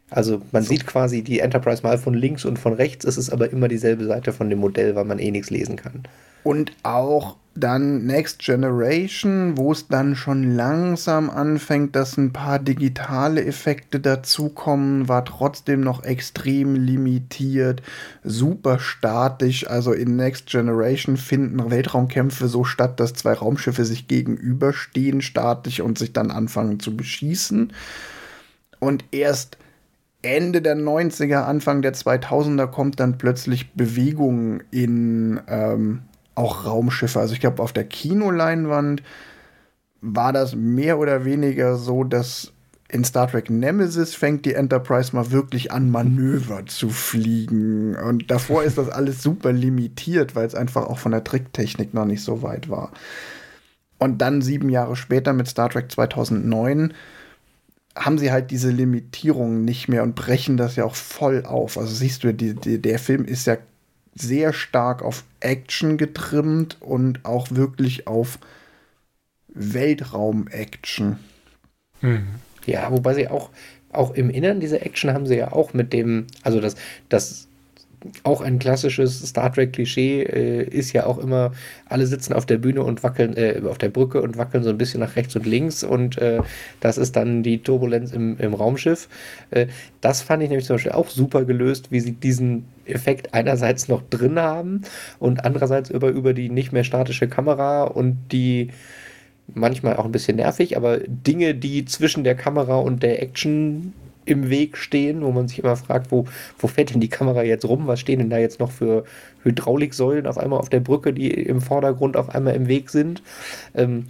Also man so. sieht quasi die Enterprise mal von links und von rechts, es ist aber immer dieselbe Seite von dem Modell, weil man eh nichts lesen kann. Und auch dann Next Generation, wo es dann schon langsam anfängt, dass ein paar digitale Effekte dazukommen, war trotzdem noch extrem limitiert, super statisch. Also in Next Generation finden Weltraumkämpfe so statt, dass zwei Raumschiffe sich gegenüberstehen, statisch und sich dann anfangen zu beschießen. Und erst Ende der 90er, Anfang der 2000er kommt dann plötzlich Bewegung in ähm, auch Raumschiffe. Also ich glaube, auf der Kinoleinwand war das mehr oder weniger so, dass in Star Trek Nemesis fängt die Enterprise mal wirklich an, Manöver zu fliegen. Und davor ist das alles super limitiert, weil es einfach auch von der Tricktechnik noch nicht so weit war. Und dann sieben Jahre später mit Star Trek 2009 haben sie halt diese Limitierungen nicht mehr und brechen das ja auch voll auf. Also siehst du, die, die, der Film ist ja sehr stark auf Action getrimmt und auch wirklich auf Weltraum-Action. Mhm. Ja, wobei sie auch, auch im Innern dieser Action haben sie ja auch mit dem, also das, das auch ein klassisches Star Trek-Klischee äh, ist ja auch immer, alle sitzen auf der Bühne und wackeln, äh, auf der Brücke und wackeln so ein bisschen nach rechts und links und äh, das ist dann die Turbulenz im, im Raumschiff. Äh, das fand ich nämlich zum Beispiel auch super gelöst, wie sie diesen Effekt einerseits noch drin haben und andererseits über, über die nicht mehr statische Kamera und die manchmal auch ein bisschen nervig, aber Dinge, die zwischen der Kamera und der Action im Weg stehen, wo man sich immer fragt, wo, wo fährt denn die Kamera jetzt rum? Was stehen denn da jetzt noch für Hydrauliksäulen auf einmal auf der Brücke, die im Vordergrund auf einmal im Weg sind? Ähm,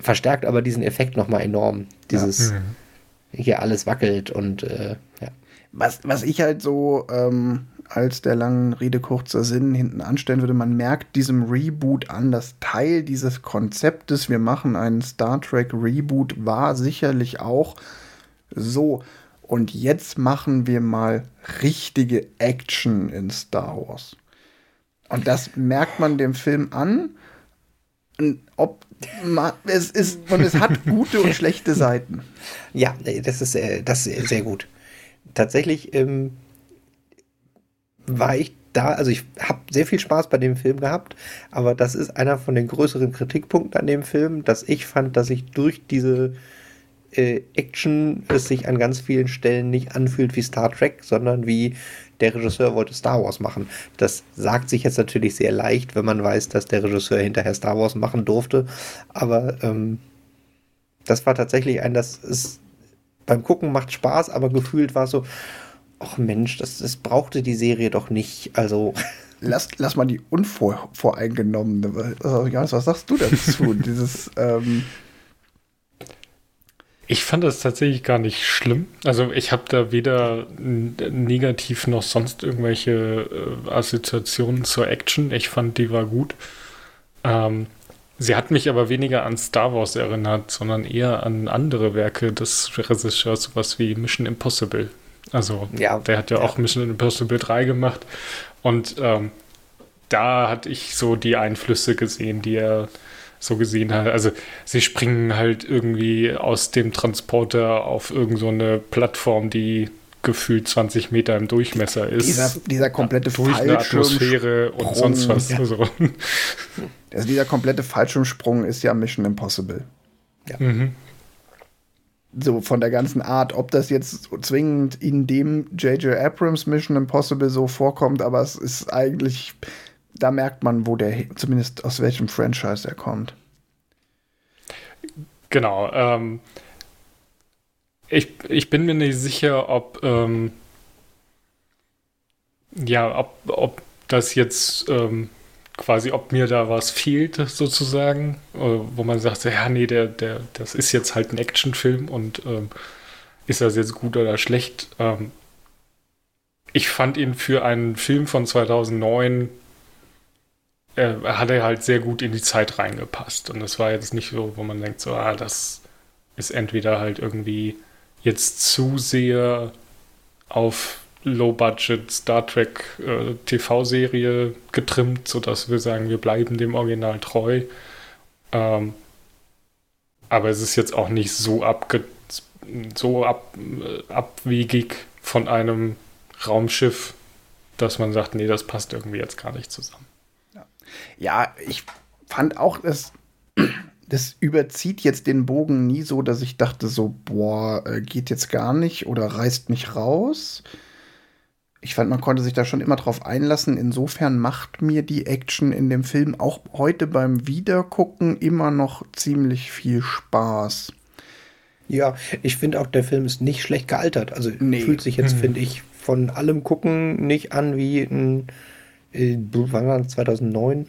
verstärkt aber diesen Effekt nochmal enorm. Dieses ja. hier alles wackelt und äh, ja. Was, was ich halt so ähm, als der langen Rede kurzer Sinn hinten anstellen würde, man merkt diesem Reboot an, dass Teil dieses Konzeptes, wir machen einen Star Trek Reboot, war sicherlich auch so, und jetzt machen wir mal richtige Action in Star Wars. Und das merkt man dem Film an. Und ob es ist und es hat gute und schlechte Seiten. Ja, das ist, äh, das ist sehr gut. Tatsächlich ähm, war ich da, also ich habe sehr viel Spaß bei dem Film gehabt, aber das ist einer von den größeren Kritikpunkten an dem Film, dass ich fand, dass ich durch diese äh, Action es sich an ganz vielen Stellen nicht anfühlt wie Star Trek, sondern wie der Regisseur wollte Star Wars machen. Das sagt sich jetzt natürlich sehr leicht, wenn man weiß, dass der Regisseur hinterher Star Wars machen durfte. Aber ähm, das war tatsächlich ein, das ist beim Gucken macht Spaß, aber gefühlt war so, ach Mensch, das, das brauchte die Serie doch nicht. Also. Lass, lass mal die unvoreingenommene. Was, was sagst du dazu? Dieses, ähm, ich fand das tatsächlich gar nicht schlimm. Also ich habe da weder negativ noch sonst irgendwelche äh, Assoziationen zur Action. Ich fand, die war gut. Ähm, sie hat mich aber weniger an Star Wars erinnert, sondern eher an andere Werke des Regisseurs, sowas wie Mission Impossible. Also ja, der hat ja, ja, auch Mission Impossible 3 gemacht. Und ähm, da hatte ich so die Einflüsse gesehen, die er so gesehen halt. Also sie springen halt irgendwie aus dem Transporter auf irgendeine so Plattform, die gefühlt 20 Meter im Durchmesser ist. Dieser, dieser komplette durch eine Atmosphäre und sonst was. Ja. Also. also dieser komplette Fallschirmsprung ist ja Mission Impossible. Ja. Mhm. So von der ganzen Art, ob das jetzt zwingend in dem J.J. Abrams Mission Impossible so vorkommt, aber es ist eigentlich da merkt man, wo der, zumindest aus welchem Franchise er kommt. Genau. Ähm, ich, ich bin mir nicht sicher, ob ähm, ja, ob, ob das jetzt ähm, quasi, ob mir da was fehlt, sozusagen, äh, wo man sagt, ja, nee, der, der, das ist jetzt halt ein Actionfilm und ähm, ist das jetzt gut oder schlecht? Ähm, ich fand ihn für einen Film von 2009 äh, hat er halt sehr gut in die Zeit reingepasst. Und das war jetzt nicht so, wo man denkt, so, ah, das ist entweder halt irgendwie jetzt zu sehr auf Low-Budget Star Trek äh, TV-Serie getrimmt, sodass wir sagen, wir bleiben dem Original treu. Ähm, aber es ist jetzt auch nicht so, abge so ab, äh, abwegig von einem Raumschiff, dass man sagt, nee, das passt irgendwie jetzt gar nicht zusammen. Ja, ich fand auch, dass das überzieht jetzt den Bogen nie so, dass ich dachte so, boah, äh, geht jetzt gar nicht oder reißt mich raus ich fand, man konnte sich da schon immer drauf einlassen. Insofern macht mir die Action in dem Film auch heute beim Wiedergucken immer noch ziemlich viel Spaß. Ja, ich finde auch, der Film ist nicht schlecht gealtert. Also nee. fühlt sich jetzt, hm. finde ich, von allem Gucken nicht an wie ein, wann war das, 2009?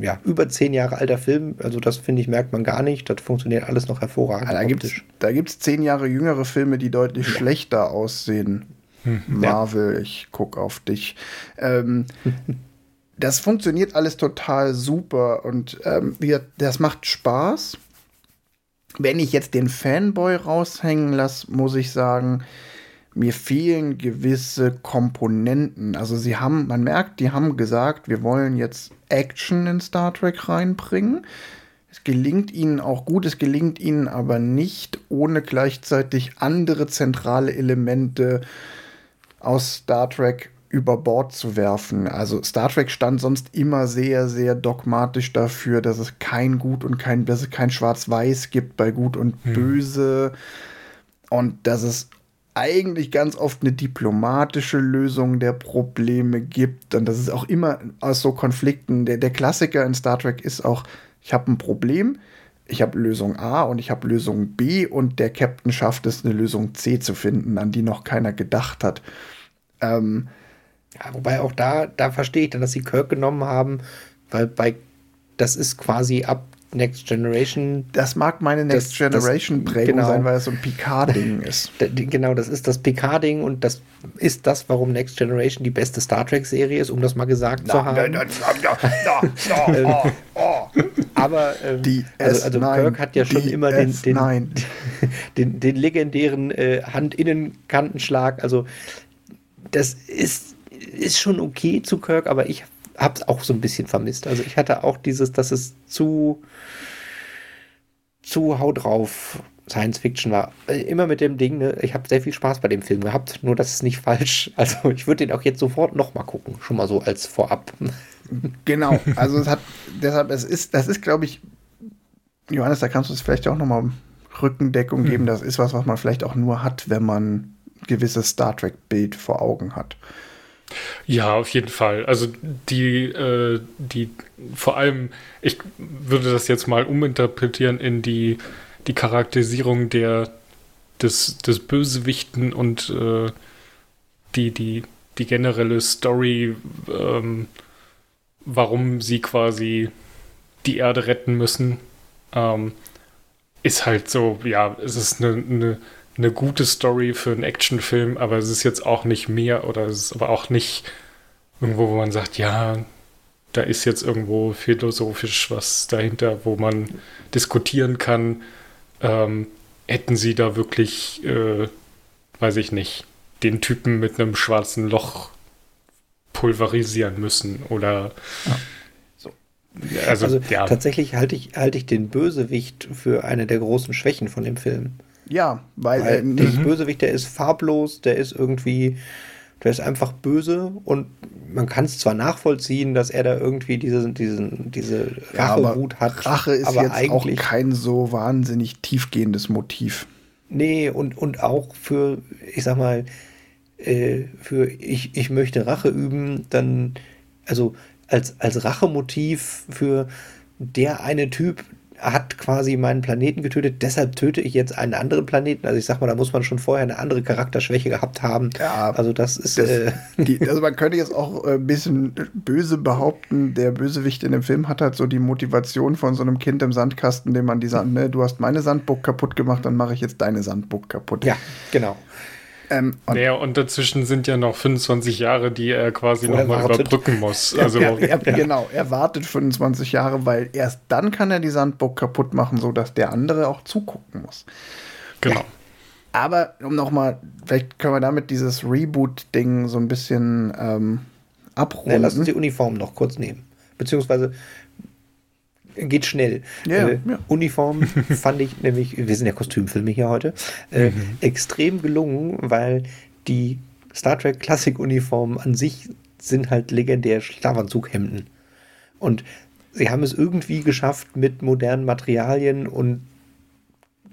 Ja, über zehn Jahre alter Film. Also das, finde ich, merkt man gar nicht. Das funktioniert alles noch hervorragend. da gibt es da gibt's zehn Jahre jüngere Filme, die deutlich ja. schlechter aussehen. Hm, Marvel, ja. ich gucke auf dich. Ähm, das funktioniert alles total super und ähm, das macht Spaß. Wenn ich jetzt den Fanboy raushängen lasse, muss ich sagen, mir fehlen gewisse Komponenten. Also sie haben, man merkt, die haben gesagt, wir wollen jetzt Action in Star Trek reinbringen. Es gelingt ihnen auch gut, es gelingt ihnen aber nicht, ohne gleichzeitig andere zentrale Elemente aus Star Trek über Bord zu werfen. Also Star Trek stand sonst immer sehr, sehr dogmatisch dafür, dass es kein Gut und kein, dass es kein Schwarz-Weiß gibt bei Gut und hm. Böse. Und dass es eigentlich ganz oft eine diplomatische Lösung der Probleme gibt. Und das ist auch immer aus so Konflikten. Der, der Klassiker in Star Trek ist auch, ich habe ein Problem, ich habe Lösung A und ich habe Lösung B und der Captain schafft es, eine Lösung C zu finden, an die noch keiner gedacht hat. Ähm, ja, wobei auch da, da verstehe ich dann, dass sie Kirk genommen haben, weil bei das ist quasi ab Next Generation. Das mag meine Next das, Generation das, Prägung genau, sein, weil es so ein Picard-Ding ist. genau, das ist das Picard-Ding und das ist das, warum Next Generation die beste Star Trek-Serie ist, um das mal gesagt na, zu haben. Na, na, ähm, oh, oh. Aber ähm, die also, also Kirk hat ja schon immer den, den, den, den, legendären äh, Hand-Innen-Kantenschlag. Also das ist, ist schon okay zu Kirk, aber ich habe es auch so ein bisschen vermisst. Also ich hatte auch dieses, dass es zu, zu hau drauf Science Fiction war. Äh, immer mit dem Ding, ne? ich habe sehr viel Spaß bei dem Film gehabt, nur das ist nicht falsch. Also ich würde den auch jetzt sofort nochmal gucken, schon mal so als Vorab. Genau, also es hat, deshalb, es ist, das ist, glaube ich, Johannes, da kannst du es vielleicht auch nochmal Rückendeckung geben. Hm. Das ist was, was man vielleicht auch nur hat, wenn man gewisses Star Trek-Bild vor Augen hat. Ja, auf jeden Fall. Also die, äh, die, vor allem, ich würde das jetzt mal uminterpretieren in die, die Charakterisierung der, des, des Bösewichten und äh, die, die, die generelle Story, ähm, warum sie quasi die Erde retten müssen, ähm, ist halt so, ja, es ist eine, eine eine gute Story für einen Actionfilm, aber es ist jetzt auch nicht mehr oder es ist aber auch nicht irgendwo, wo man sagt, ja, da ist jetzt irgendwo philosophisch was dahinter, wo man diskutieren kann. Ähm, hätten sie da wirklich, äh, weiß ich nicht, den Typen mit einem schwarzen Loch pulverisieren müssen oder ja. so. Also, also ja. tatsächlich halte ich, halte ich den Bösewicht für eine der großen Schwächen von dem Film. Ja, weil, weil äh, der mhm. Bösewicht, der ist farblos, der ist irgendwie, der ist einfach böse und man kann es zwar nachvollziehen, dass er da irgendwie diese, diesen, diese Rachewut ja, hat. Rache ist aber jetzt auch kein so wahnsinnig tiefgehendes Motiv. Nee, und, und auch für, ich sag mal, äh, für ich, ich möchte Rache üben, dann, also als, als Rachemotiv für der eine Typ, hat quasi meinen Planeten getötet, deshalb töte ich jetzt einen anderen Planeten. Also ich sag mal, da muss man schon vorher eine andere Charakterschwäche gehabt haben. Ja, also das ist. Das, äh, die, also man könnte jetzt auch ein bisschen böse behaupten, der Bösewicht in dem Film hat halt so die Motivation von so einem Kind im Sandkasten, dem man die Sand, ne, du hast meine Sandburg kaputt gemacht, dann mache ich jetzt deine Sandburg kaputt. Ja, genau. Ähm, und naja, und dazwischen sind ja noch 25 Jahre, die er quasi nochmal überbrücken muss. Also, er, er, ja. Genau, er wartet 25 Jahre, weil erst dann kann er die Sandburg kaputt machen, sodass der andere auch zugucken muss. Genau. Ja. Aber um nochmal, vielleicht können wir damit dieses Reboot-Ding so ein bisschen ähm, abrunden. Ja, lass uns die Uniform noch kurz nehmen. Beziehungsweise geht schnell. Ja, äh, ja. Uniform fand ich nämlich, wir sind ja Kostümfilme hier heute, äh, mhm. extrem gelungen, weil die Star Trek Classic Uniformen an sich sind halt legendär Schlafanzughemden. Und sie haben es irgendwie geschafft mit modernen Materialien und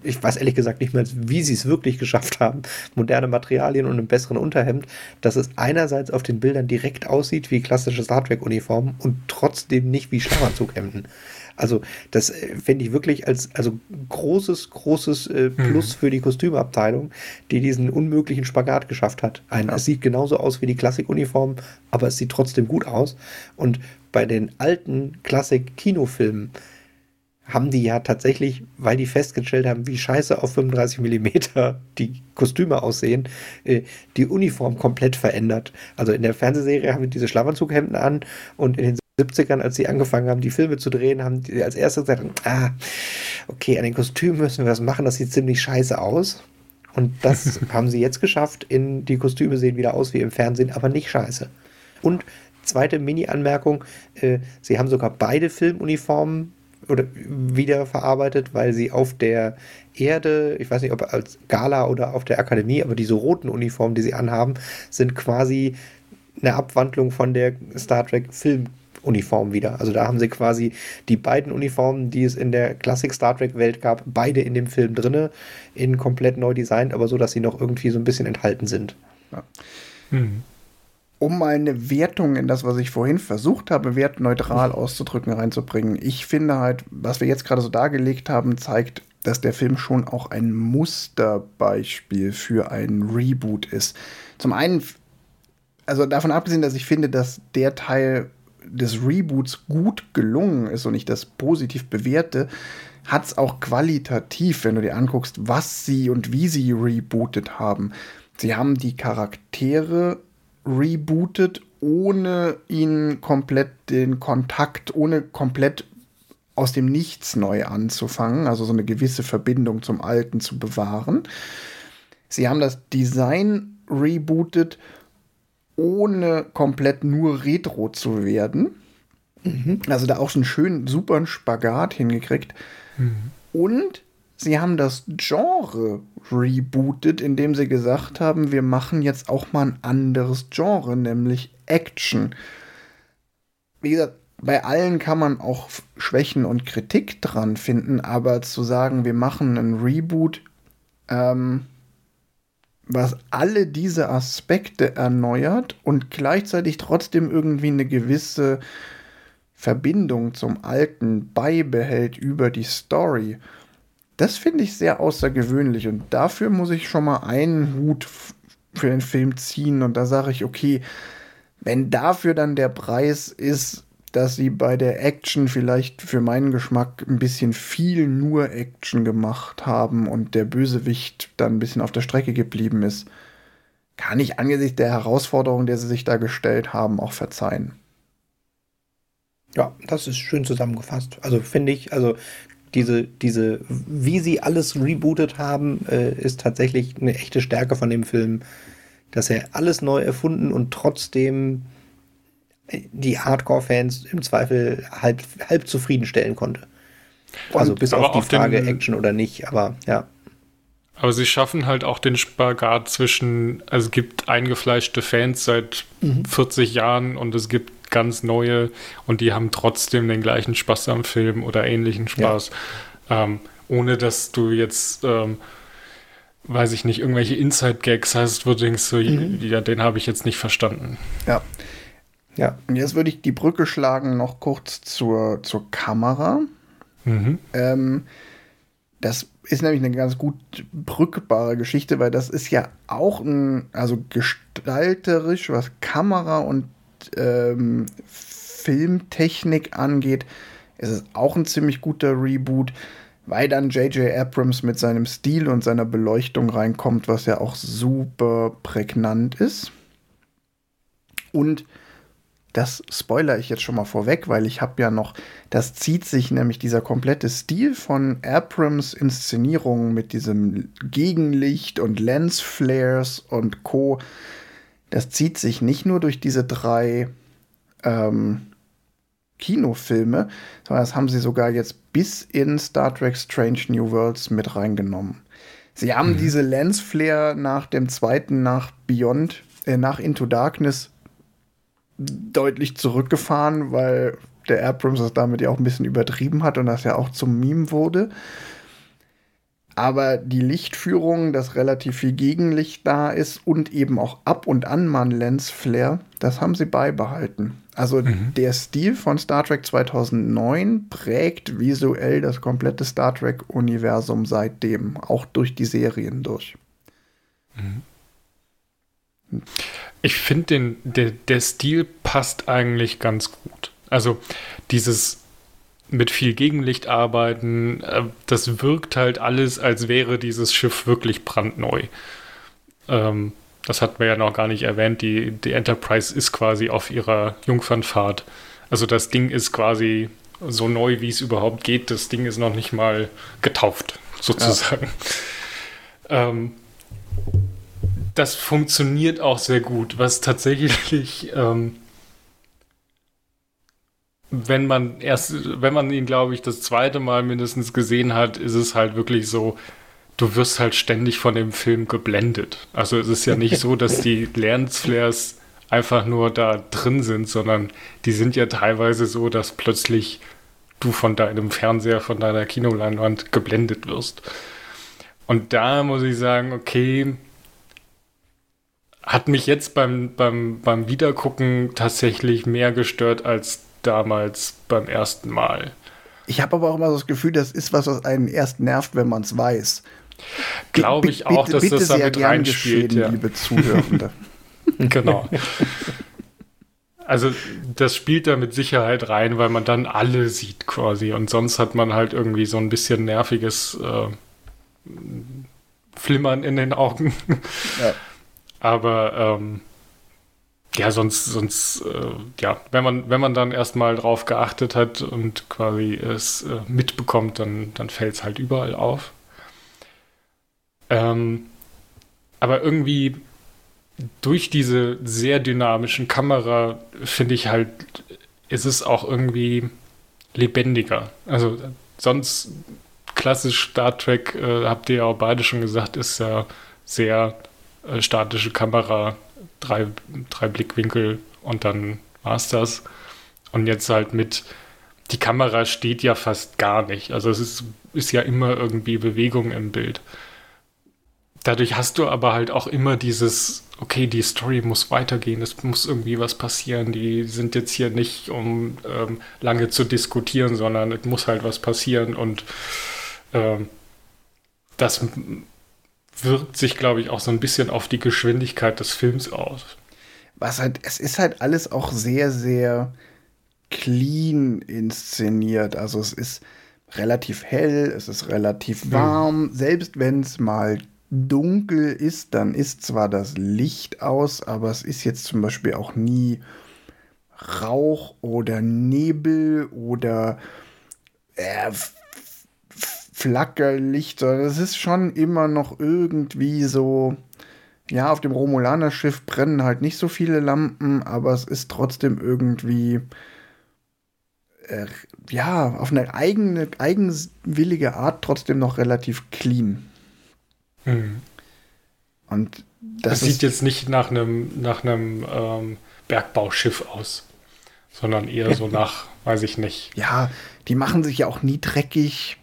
ich weiß ehrlich gesagt nicht mehr, wie sie es wirklich geschafft haben, moderne Materialien und einen besseren Unterhemd, dass es einerseits auf den Bildern direkt aussieht wie klassische Star Trek-Uniformen und trotzdem nicht wie Schlafanzughemden. Also das äh, fände ich wirklich als also großes, großes äh, Plus mhm. für die Kostümabteilung, die diesen unmöglichen Spagat geschafft hat. Ein, ja. Es sieht genauso aus wie die Klassikuniform, aber es sieht trotzdem gut aus. Und bei den alten Klassik-Kinofilmen haben die ja tatsächlich, weil die festgestellt haben, wie scheiße auf 35 mm die Kostüme aussehen, äh, die Uniform komplett verändert. Also in der Fernsehserie haben wir diese Schlafanzughemden an und in den 70ern, als sie angefangen haben, die Filme zu drehen, haben die als erstes gesagt, ah, okay, an den Kostümen müssen wir was machen, das sieht ziemlich scheiße aus. Und das haben sie jetzt geschafft. In die Kostüme sehen wieder aus wie im Fernsehen, aber nicht scheiße. Und zweite Mini-Anmerkung: äh, Sie haben sogar beide Filmuniformen oder wieder verarbeitet, weil sie auf der Erde, ich weiß nicht, ob als Gala oder auf der Akademie, aber diese roten Uniformen, die sie anhaben, sind quasi eine Abwandlung von der Star Trek Film Uniform wieder. Also da haben sie quasi die beiden Uniformen, die es in der Classic Star Trek Welt gab, beide in dem Film drinne, in komplett neu designt, aber so, dass sie noch irgendwie so ein bisschen enthalten sind. Ja. Mhm. Um mal eine Wertung in das, was ich vorhin versucht habe, wertneutral auszudrücken, reinzubringen. Ich finde halt, was wir jetzt gerade so dargelegt haben, zeigt, dass der Film schon auch ein Musterbeispiel für ein Reboot ist. Zum einen, also davon abgesehen, dass ich finde, dass der Teil des Reboots gut gelungen ist und ich das positiv bewerte, hat es auch qualitativ, wenn du dir anguckst, was sie und wie sie rebootet haben. Sie haben die Charaktere rebootet, ohne ihnen komplett den Kontakt, ohne komplett aus dem Nichts neu anzufangen, also so eine gewisse Verbindung zum Alten zu bewahren. Sie haben das Design rebootet, ohne komplett nur Retro zu werden. Mhm. Also da auch so einen schönen, super Spagat hingekriegt. Mhm. Und sie haben das Genre rebootet, indem sie gesagt haben, wir machen jetzt auch mal ein anderes Genre, nämlich Action. Wie gesagt, bei allen kann man auch Schwächen und Kritik dran finden, aber zu sagen, wir machen einen Reboot, ähm, was alle diese Aspekte erneuert und gleichzeitig trotzdem irgendwie eine gewisse Verbindung zum Alten beibehält über die Story. Das finde ich sehr außergewöhnlich und dafür muss ich schon mal einen Hut für den Film ziehen und da sage ich, okay, wenn dafür dann der Preis ist, dass sie bei der Action vielleicht für meinen Geschmack ein bisschen viel nur Action gemacht haben und der Bösewicht dann ein bisschen auf der Strecke geblieben ist, kann ich angesichts der Herausforderung, der sie sich da gestellt haben, auch verzeihen. Ja, das ist schön zusammengefasst. Also finde ich, also diese, diese, wie sie alles rebootet haben, äh, ist tatsächlich eine echte Stärke von dem Film, dass er alles neu erfunden und trotzdem die Hardcore-Fans im Zweifel halb, halb zufriedenstellen konnte. Also bis auf die auf Frage Action oder nicht, aber ja. Aber sie schaffen halt auch den Spagat zwischen, also es gibt eingefleischte Fans seit mhm. 40 Jahren und es gibt ganz neue und die haben trotzdem den gleichen Spaß am Film oder ähnlichen Spaß. Ja. Ähm, ohne dass du jetzt, ähm, weiß ich nicht, irgendwelche Inside-Gags hast, wo du denkst, so, mhm. ja, den habe ich jetzt nicht verstanden. Ja Ja. Und jetzt würde ich die Brücke schlagen noch kurz zur, zur Kamera. Mhm. Ähm, das ist nämlich eine ganz gut brückbare Geschichte, weil das ist ja auch ein, also gestalterisch, was Kamera und ähm, Filmtechnik angeht, ist es auch ein ziemlich guter Reboot, weil dann J.J. Abrams mit seinem Stil und seiner Beleuchtung reinkommt, was ja auch super prägnant ist. Und das spoiler ich jetzt schon mal vorweg, weil ich habe ja noch, das zieht sich nämlich dieser komplette Stil von Abrams Inszenierungen mit diesem Gegenlicht und Lensflares und Co. Das zieht sich nicht nur durch diese drei ähm, Kinofilme, sondern das haben sie sogar jetzt bis in Star Trek Strange New Worlds mit reingenommen. Sie haben mhm. diese Lensflare nach dem zweiten, nach Beyond, äh, nach Into Darkness deutlich zurückgefahren, weil der Abrams das damit ja auch ein bisschen übertrieben hat und das ja auch zum Meme wurde. Aber die Lichtführung, dass relativ viel Gegenlicht da ist und eben auch ab und an mal ein Lensflare, das haben sie beibehalten. Also mhm. der Stil von Star Trek 2009 prägt visuell das komplette Star Trek-Universum seitdem, auch durch die Serien durch. Mhm. Ich finde, der, der Stil passt eigentlich ganz gut. Also dieses mit viel Gegenlicht arbeiten, äh, das wirkt halt alles, als wäre dieses Schiff wirklich brandneu. Ähm, das hat man ja noch gar nicht erwähnt. Die, die Enterprise ist quasi auf ihrer Jungfernfahrt. Also das Ding ist quasi so neu, wie es überhaupt geht. Das Ding ist noch nicht mal getauft, sozusagen. Ja. Ähm, das funktioniert auch sehr gut, was tatsächlich, ähm, wenn man erst, wenn man ihn, glaube ich, das zweite Mal mindestens gesehen hat, ist es halt wirklich so, du wirst halt ständig von dem Film geblendet. Also es ist ja nicht so, dass die Lensflares einfach nur da drin sind, sondern die sind ja teilweise so, dass plötzlich du von deinem Fernseher, von deiner Kinoleinwand geblendet wirst. Und da muss ich sagen, okay, hat mich jetzt beim, beim, beim Wiedergucken tatsächlich mehr gestört als damals beim ersten Mal. Ich habe aber auch immer so das Gefühl, das ist was, was einen erst nervt, wenn man es weiß. Glaube ich auch, dass bitte das damit reinspielt. Ja. liebe Zuhörende. genau. Also das spielt da mit Sicherheit rein, weil man dann alle sieht quasi. Und sonst hat man halt irgendwie so ein bisschen nerviges äh, Flimmern in den Augen. Ja. Aber ähm, ja, sonst, sonst, äh, ja, wenn man, wenn man dann erstmal drauf geachtet hat und quasi es äh, mitbekommt, dann, dann fällt es halt überall auf. Ähm, aber irgendwie durch diese sehr dynamischen Kamera finde ich halt, ist es auch irgendwie lebendiger. Also sonst klassisch Star Trek, äh, habt ihr ja auch beide schon gesagt, ist ja sehr äh, statische Kamera, drei, drei Blickwinkel und dann war's das. Und jetzt halt mit, die Kamera steht ja fast gar nicht. Also es ist, ist ja immer irgendwie Bewegung im Bild. Dadurch hast du aber halt auch immer dieses, okay, die Story muss weitergehen, es muss irgendwie was passieren. Die sind jetzt hier nicht, um ähm, lange zu diskutieren, sondern es muss halt was passieren und ähm, das wirkt sich, glaube ich, auch so ein bisschen auf die Geschwindigkeit des Films aus. Was halt, es ist halt alles auch sehr, sehr clean inszeniert. Also es ist relativ hell, es ist relativ warm. Mhm. Selbst wenn es mal dunkel ist, dann ist zwar das Licht aus, aber es ist jetzt zum Beispiel auch nie Rauch oder Nebel oder äh, Flackerlicht, sondern es ist schon immer noch irgendwie so. Ja, auf dem Romulaner-Schiff brennen halt nicht so viele Lampen, aber es ist trotzdem irgendwie. Äh, ja, auf eine eigene, eigenwillige Art trotzdem noch relativ clean. Mhm. Und das, das sieht jetzt nicht nach einem nach einem ähm, Bergbauschiff aus, sondern eher so nach, weiß ich nicht. Ja, die machen sich ja auch nie dreckig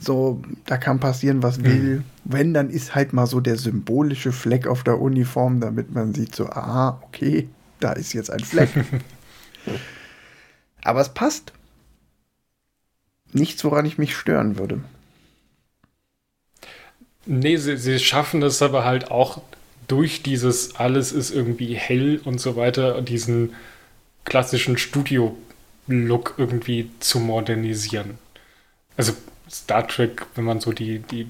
so, da kann passieren, was will. Mhm. Wenn, dann ist halt mal so der symbolische Fleck auf der Uniform, damit man sieht, so, ah, okay, da ist jetzt ein Fleck. Aber es passt. Nichts, woran ich mich stören würde. Nee, sie, sie schaffen es aber halt auch durch dieses alles ist irgendwie hell und so weiter, diesen klassischen Studio-Look irgendwie zu modernisieren. Also Star Trek, wenn man so die, die,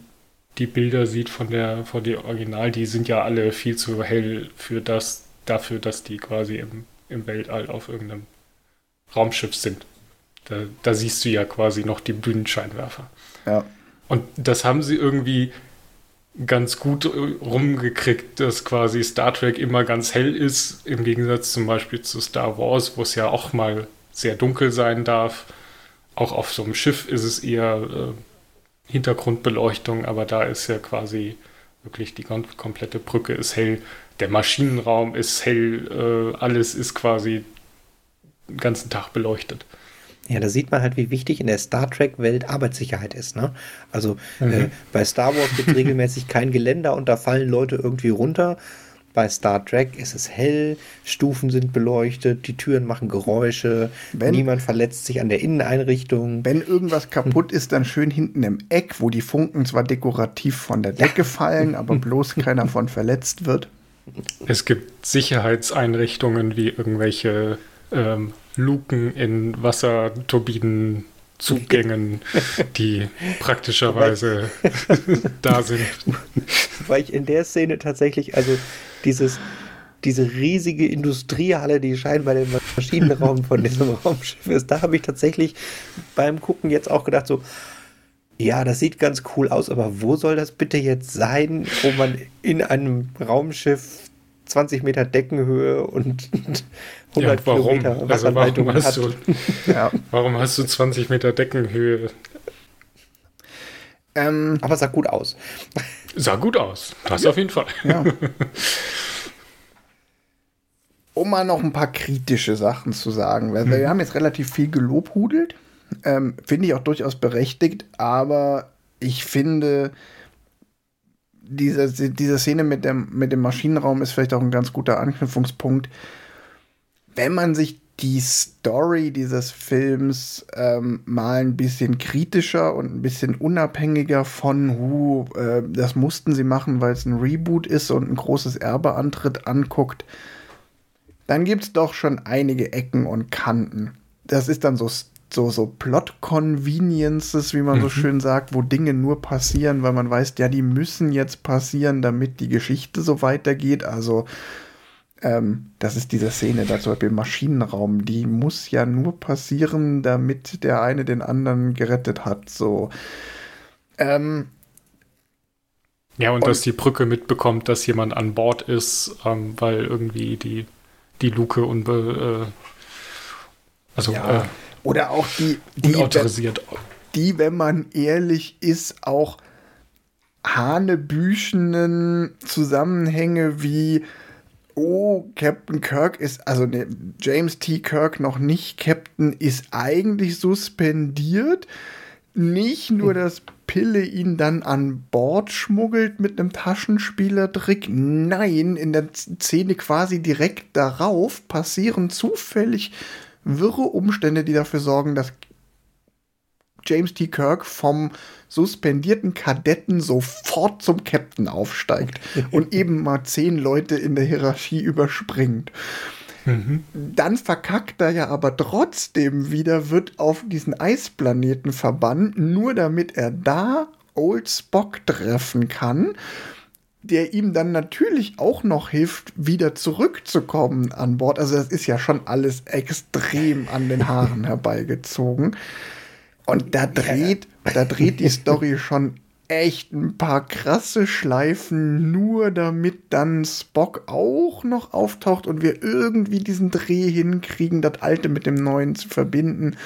die Bilder sieht von der, von der Original, die sind ja alle viel zu hell für das, dafür, dass die quasi im, im Weltall auf irgendeinem Raumschiff sind. Da, da siehst du ja quasi noch die Bühnenscheinwerfer. Ja. Und das haben sie irgendwie ganz gut rumgekriegt, dass quasi Star Trek immer ganz hell ist, im Gegensatz zum Beispiel zu Star Wars, wo es ja auch mal sehr dunkel sein darf. Auch auf so einem Schiff ist es eher äh, Hintergrundbeleuchtung, aber da ist ja quasi wirklich die komplette Brücke ist hell, der Maschinenraum ist hell, äh, alles ist quasi den ganzen Tag beleuchtet. Ja, da sieht man halt, wie wichtig in der Star Trek-Welt Arbeitssicherheit ist. Ne? Also mhm. äh, bei Star Wars gibt es regelmäßig kein Geländer und da fallen Leute irgendwie runter. Bei Star Trek ist es hell, Stufen sind beleuchtet, die Türen machen Geräusche, wenn, niemand verletzt sich an der Inneneinrichtung. Wenn irgendwas kaputt ist, dann schön hinten im Eck, wo die Funken zwar dekorativ von der Decke ja. fallen, aber bloß keiner von verletzt wird. Es gibt Sicherheitseinrichtungen wie irgendwelche ähm, Luken in Wasserturbinenzugängen, die praktischerweise da sind. Weil ich in der Szene tatsächlich, also dieses, diese riesige Industriehalle, die scheinbar der Maschinenraum von diesem Raumschiff ist, da habe ich tatsächlich beim Gucken jetzt auch gedacht, so, ja, das sieht ganz cool aus, aber wo soll das bitte jetzt sein, wo man in einem Raumschiff 20 Meter Deckenhöhe und 100 ja, warum? Kilometer also warum hast, du, ja. warum hast du 20 Meter Deckenhöhe? Ähm, Aber sah gut aus. Sah gut aus. Das ja. auf jeden Fall. Ja. um mal noch ein paar kritische Sachen zu sagen, weil hm. wir haben jetzt relativ viel gelobhudelt. Ähm, finde ich auch durchaus berechtigt, aber ich finde, diese, diese Szene mit dem, mit dem Maschinenraum ist vielleicht auch ein ganz guter Anknüpfungspunkt. Wenn man sich die Story dieses Films ähm, mal ein bisschen kritischer und ein bisschen unabhängiger von, hu, äh, das mussten sie machen, weil es ein Reboot ist und ein großes Erbe antritt, anguckt, dann gibt es doch schon einige Ecken und Kanten. Das ist dann so so, so Plot-Conveniences, wie man mhm. so schön sagt, wo Dinge nur passieren, weil man weiß, ja, die müssen jetzt passieren, damit die Geschichte so weitergeht. Also, ähm, das ist diese Szene, da zum Beispiel im Maschinenraum, die muss ja nur passieren, damit der eine den anderen gerettet hat. So. Ähm, ja, und, und, dass die Brücke mitbekommt, dass jemand an Bord ist, ähm, weil irgendwie die, die Luke unbe. Äh, also, ja. äh, oder auch die, die, Unautorisiert. die, wenn man ehrlich ist, auch hanebüchenen Zusammenhänge wie oh, Captain Kirk ist, also ne, James T. Kirk noch nicht Captain, ist eigentlich suspendiert. Nicht nur, hm. dass Pille ihn dann an Bord schmuggelt mit einem Taschenspielertrick. Nein, in der Szene quasi direkt darauf passieren zufällig wirre Umstände, die dafür sorgen, dass James T. Kirk vom suspendierten Kadetten sofort zum Captain aufsteigt und eben mal zehn Leute in der Hierarchie überspringt. Mhm. Dann verkackt er ja aber trotzdem wieder, wird auf diesen Eisplaneten verbannt, nur damit er da Old Spock treffen kann der ihm dann natürlich auch noch hilft, wieder zurückzukommen an Bord. Also das ist ja schon alles extrem an den Haaren herbeigezogen. Und da dreht, da dreht die Story schon echt ein paar krasse Schleifen, nur damit dann Spock auch noch auftaucht und wir irgendwie diesen Dreh hinkriegen, das Alte mit dem Neuen zu verbinden.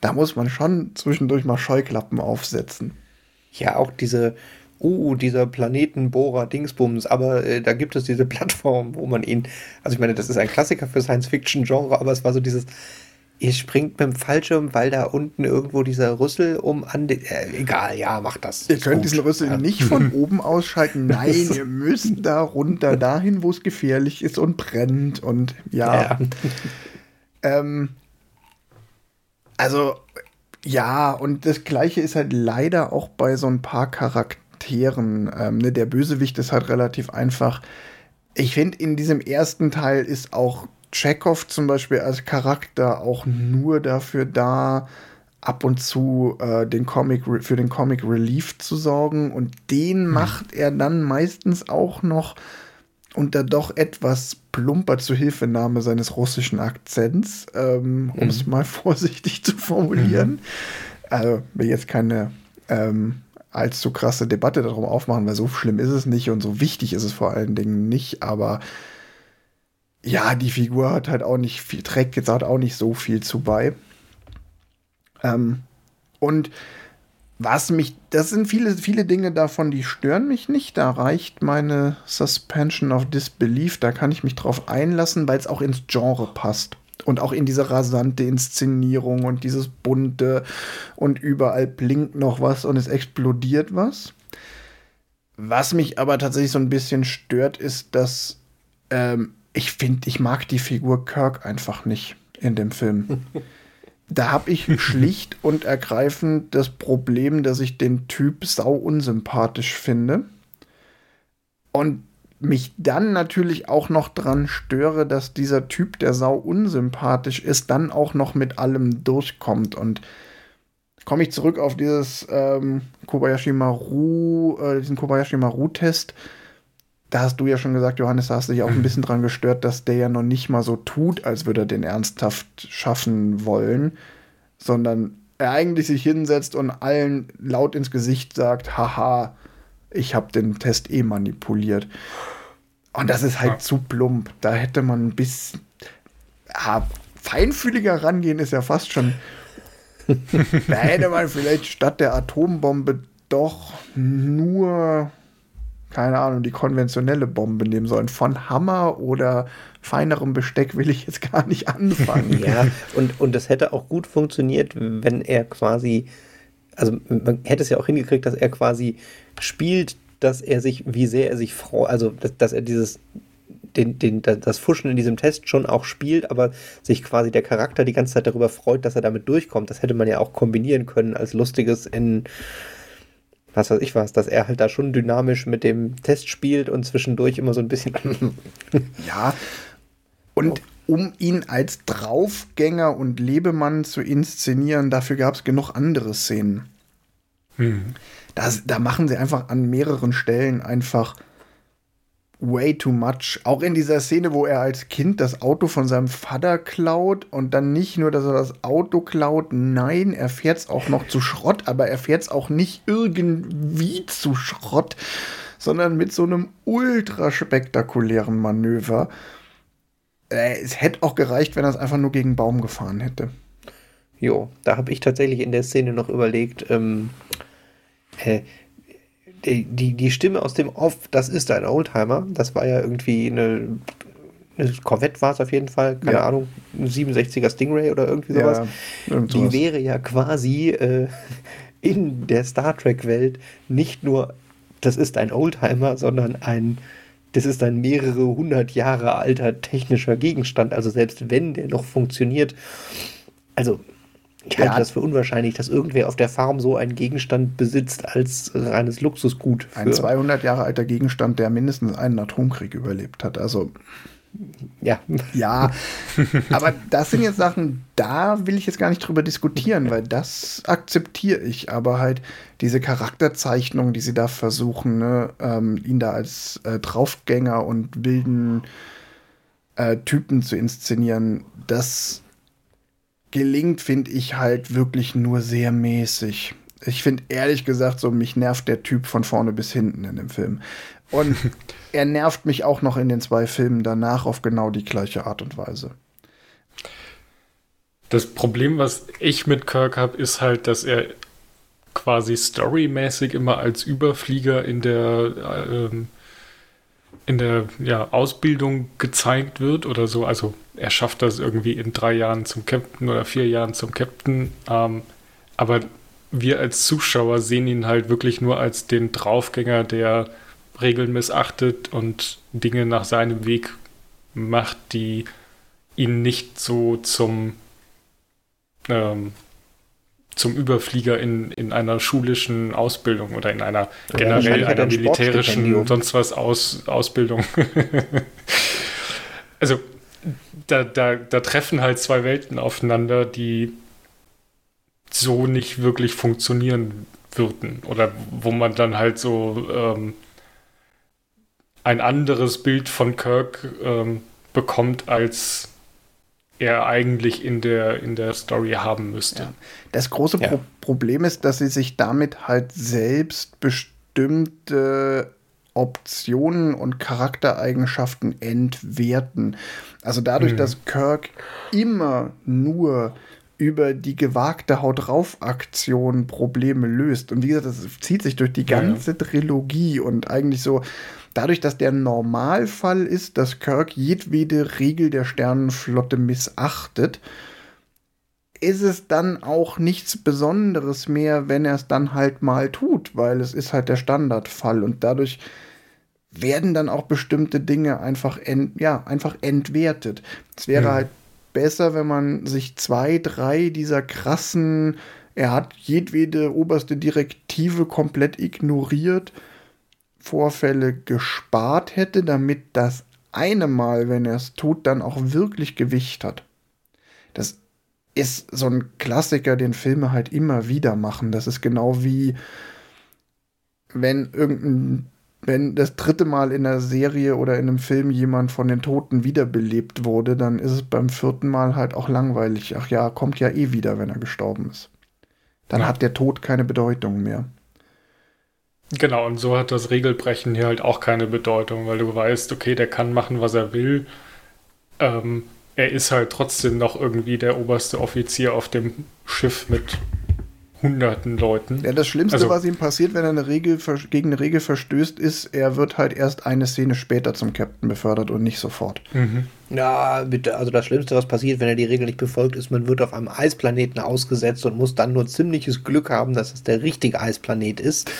Da muss man schon zwischendurch mal Scheuklappen aufsetzen. Ja, auch diese, uh, dieser Planetenbohrer Dingsbums, aber äh, da gibt es diese Plattform, wo man ihn, also ich meine, das ist ein Klassiker für Science-Fiction-Genre, aber es war so dieses, ihr springt mit dem Fallschirm, weil da unten irgendwo dieser Rüssel um an den. Äh, egal, ja, macht das. Ihr könnt gut. diesen Rüssel ja. nicht von oben ausschalten. Nein, ihr müsst da runter, dahin, wo es gefährlich ist und brennt. Und ja. ja. ähm, also, ja, und das Gleiche ist halt leider auch bei so ein paar Charakteren. Ähm, ne, der Bösewicht ist halt relativ einfach. Ich finde, in diesem ersten Teil ist auch Chekhov zum Beispiel als Charakter auch nur dafür da, ab und zu äh, den Comic für den Comic Relief zu sorgen und den mhm. macht er dann meistens auch noch unter doch etwas plumper Zuhilfenahme seines russischen Akzents, ähm, mhm. um es mal vorsichtig zu formulieren. Mhm. Also will jetzt keine ähm, allzu krasse Debatte darum aufmachen, weil so schlimm ist es nicht und so wichtig ist es vor allen Dingen nicht, aber ja, die Figur hat halt auch nicht viel, trägt jetzt halt auch nicht so viel zu bei. Ähm, und was mich, das sind viele, viele Dinge davon, die stören mich nicht. Da reicht meine Suspension of Disbelief, da kann ich mich drauf einlassen, weil es auch ins Genre passt. Und auch in diese rasante Inszenierung und dieses bunte und überall blinkt noch was und es explodiert was. Was mich aber tatsächlich so ein bisschen stört, ist, dass ähm, ich finde, ich mag die Figur Kirk einfach nicht in dem Film. da habe ich schlicht und ergreifend das Problem, dass ich den Typ sau unsympathisch finde. Und mich dann natürlich auch noch dran störe, dass dieser Typ, der sau unsympathisch ist, dann auch noch mit allem durchkommt. Und komme ich zurück auf dieses ähm, Kobayashi Maru, äh, diesen Kobayashi Maru-Test da hast du ja schon gesagt, Johannes, da hast du dich auch ein bisschen dran gestört, dass der ja noch nicht mal so tut, als würde er den ernsthaft schaffen wollen, sondern er eigentlich sich hinsetzt und allen laut ins Gesicht sagt, haha, ich habe den Test eh manipuliert. Und das ist halt ja. zu plump. Da hätte man ein bisschen ja, feinfühliger rangehen, ist ja fast schon. da hätte man vielleicht statt der Atombombe doch nur keine Ahnung, die konventionelle Bombe nehmen sollen. Von Hammer oder feinerem Besteck will ich jetzt gar nicht anfangen. ja, und, und das hätte auch gut funktioniert, wenn er quasi, also man hätte es ja auch hingekriegt, dass er quasi spielt, dass er sich, wie sehr er sich freut, also dass, dass er dieses den, den, das Fuschen in diesem Test schon auch spielt, aber sich quasi der Charakter die ganze Zeit darüber freut, dass er damit durchkommt. Das hätte man ja auch kombinieren können als lustiges in was weiß ich was, dass er halt da schon dynamisch mit dem Test spielt und zwischendurch immer so ein bisschen. ja. Und um ihn als Draufgänger und Lebemann zu inszenieren, dafür gab es genug andere Szenen. Hm. Das, da machen sie einfach an mehreren Stellen einfach way too much. Auch in dieser Szene, wo er als Kind das Auto von seinem Vater klaut und dann nicht nur, dass er das Auto klaut, nein, er fährt es auch noch zu Schrott, aber er fährt es auch nicht irgendwie zu Schrott, sondern mit so einem ultra spektakulären Manöver. Äh, es hätte auch gereicht, wenn er es einfach nur gegen Baum gefahren hätte. Jo, da habe ich tatsächlich in der Szene noch überlegt, ähm, äh, die, die, die Stimme aus dem Off, das ist ein Oldtimer. Das war ja irgendwie eine, eine Corvette war es auf jeden Fall, keine ja. Ahnung, ein 67er Stingray oder irgendwie sowas. Ja, die wäre ja quasi äh, in der Star Trek-Welt nicht nur, das ist ein Oldtimer, sondern ein, das ist ein mehrere hundert Jahre alter technischer Gegenstand. Also selbst wenn der noch funktioniert, also ich halte das für unwahrscheinlich, dass irgendwer auf der Farm so einen Gegenstand besitzt als reines Luxusgut. Ein 200 Jahre alter Gegenstand, der mindestens einen Atomkrieg überlebt hat. Also ja. Ja, aber das sind jetzt Sachen, da will ich jetzt gar nicht drüber diskutieren, weil das akzeptiere ich. Aber halt diese Charakterzeichnung, die sie da versuchen, ne, ähm, ihn da als äh, Draufgänger und wilden äh, Typen zu inszenieren, das gelingt, finde ich halt wirklich nur sehr mäßig. Ich finde ehrlich gesagt, so mich nervt der Typ von vorne bis hinten in dem Film. Und er nervt mich auch noch in den zwei Filmen danach auf genau die gleiche Art und Weise. Das Problem, was ich mit Kirk habe, ist halt, dass er quasi storymäßig immer als Überflieger in der ähm, in der ja, Ausbildung gezeigt wird oder so. Also er schafft das irgendwie in drei Jahren zum Captain oder vier Jahren zum Captain. Ähm, aber wir als Zuschauer sehen ihn halt wirklich nur als den Draufgänger, der Regeln missachtet und Dinge nach seinem Weg macht, die ihn nicht so zum, ähm, zum Überflieger in, in einer schulischen Ausbildung oder in einer generell einer militärischen sonst was Aus, Ausbildung. also da, da, da treffen halt zwei Welten aufeinander, die so nicht wirklich funktionieren würden. Oder wo man dann halt so ähm, ein anderes Bild von Kirk ähm, bekommt, als er eigentlich in der, in der Story haben müsste. Ja. Das große ja. Pro Problem ist, dass sie sich damit halt selbst bestimmte Optionen und Charaktereigenschaften entwerten. Also dadurch, mhm. dass Kirk immer nur über die gewagte Haut drauf Aktion Probleme löst. Und wie gesagt, das zieht sich durch die ganze ja. Trilogie und eigentlich so dadurch, dass der Normalfall ist, dass Kirk jedwede Regel der Sternenflotte missachtet, ist es dann auch nichts Besonderes mehr, wenn er es dann halt mal tut, weil es ist halt der Standardfall und dadurch werden dann auch bestimmte Dinge einfach, ent, ja, einfach entwertet. Es wäre hm. halt besser, wenn man sich zwei, drei dieser krassen, er hat jedwede oberste Direktive komplett ignoriert, Vorfälle gespart hätte, damit das eine Mal, wenn er es tut, dann auch wirklich Gewicht hat. Das ist so ein Klassiker, den Filme halt immer wieder machen. Das ist genau wie wenn irgendein wenn das dritte Mal in einer Serie oder in einem Film jemand von den Toten wiederbelebt wurde, dann ist es beim vierten Mal halt auch langweilig. Ach ja, kommt ja eh wieder, wenn er gestorben ist. Dann ja. hat der Tod keine Bedeutung mehr. Genau, und so hat das Regelbrechen hier halt auch keine Bedeutung, weil du weißt, okay, der kann machen, was er will. Ähm, er ist halt trotzdem noch irgendwie der oberste Offizier auf dem Schiff mit hunderten Leuten. Ja, das Schlimmste, also, was ihm passiert, wenn er eine Regel gegen eine Regel verstößt, ist, er wird halt erst eine Szene später zum Captain befördert und nicht sofort. Mhm. Ja, bitte, also das Schlimmste, was passiert, wenn er die Regel nicht befolgt, ist, man wird auf einem Eisplaneten ausgesetzt und muss dann nur ziemliches Glück haben, dass es der richtige Eisplanet ist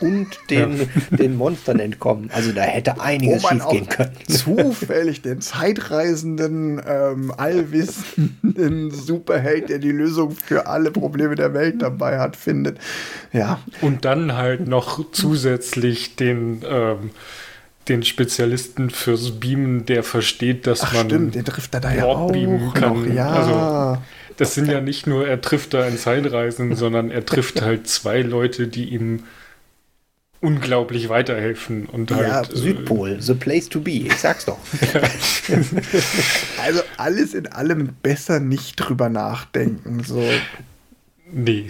und den, ja. den Monstern entkommen. Also da hätte einiges schief gehen können. Zufällig den zeitreisenden, ähm, allwissenden Superheld, der die Lösung für alle Probleme der Welt dabei hat, findet. Ja. Und dann halt noch zusätzlich den ähm, den Spezialisten fürs Beamen, der versteht, dass Ach, man stimmt, den trifft er da ja auch beamen kann. Noch, ja. Also, das sind ja nicht nur, er trifft da ein Zeitreisen, sondern er trifft halt zwei Leute, die ihm unglaublich weiterhelfen. Und ja, halt, äh, Südpol, the place to be, ich sag's doch. also alles in allem besser nicht drüber nachdenken. So. Nee,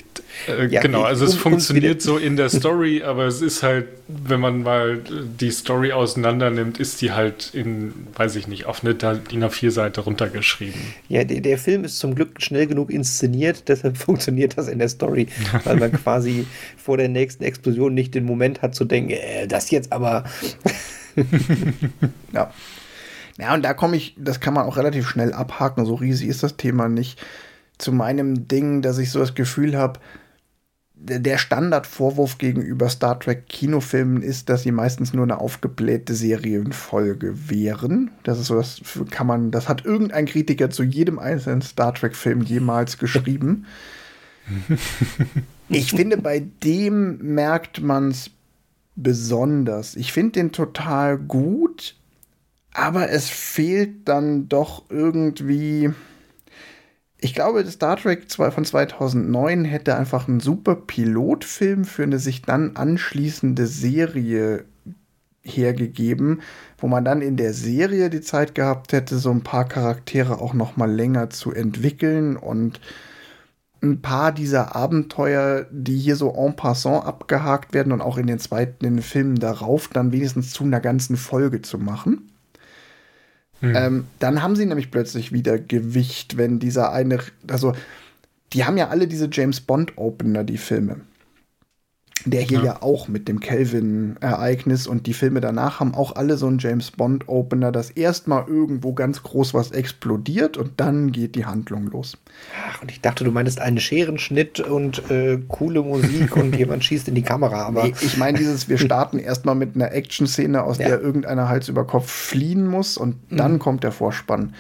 äh, ja, genau, also es um, funktioniert so in der Story, aber es ist halt, wenn man mal die Story auseinander nimmt, ist die halt in, weiß ich nicht, auf eine DIN A4-Seite runtergeschrieben. Ja, der, der, Film ist zum Glück schnell genug inszeniert, deshalb funktioniert das in der Story, weil man quasi vor der nächsten Explosion nicht den Moment hat zu denken, äh, das jetzt aber. ja. Ja, und da komme ich, das kann man auch relativ schnell abhaken, so riesig ist das Thema nicht zu meinem Ding, dass ich so das Gefühl habe, der Standardvorwurf gegenüber Star Trek Kinofilmen ist, dass sie meistens nur eine aufgeblähte Serienfolge wären. Das ist so, das kann man, das hat irgendein Kritiker zu jedem einzelnen Star Trek Film jemals geschrieben. ich finde, bei dem merkt man es besonders. Ich finde den total gut, aber es fehlt dann doch irgendwie ich glaube, Star Trek von 2009 hätte einfach einen super Pilotfilm für eine sich dann anschließende Serie hergegeben, wo man dann in der Serie die Zeit gehabt hätte, so ein paar Charaktere auch noch mal länger zu entwickeln und ein paar dieser Abenteuer, die hier so en passant abgehakt werden und auch in den zweiten in den Filmen darauf dann wenigstens zu einer ganzen Folge zu machen. Mhm. Ähm, dann haben sie nämlich plötzlich wieder Gewicht, wenn dieser eine, also die haben ja alle diese James Bond Opener, die Filme. Der hier ja. ja, auch mit dem Kelvin-Ereignis und die Filme danach haben auch alle so einen James Bond-Opener, dass erstmal irgendwo ganz groß was explodiert und dann geht die Handlung los. Ach, und ich dachte, du meinst einen Scherenschnitt und äh, coole Musik und jemand schießt in die Kamera, aber. Nee, ich meine dieses, wir starten erstmal mit einer Action-Szene, aus ja. der irgendeiner Hals über Kopf fliehen muss und dann mhm. kommt der Vorspann.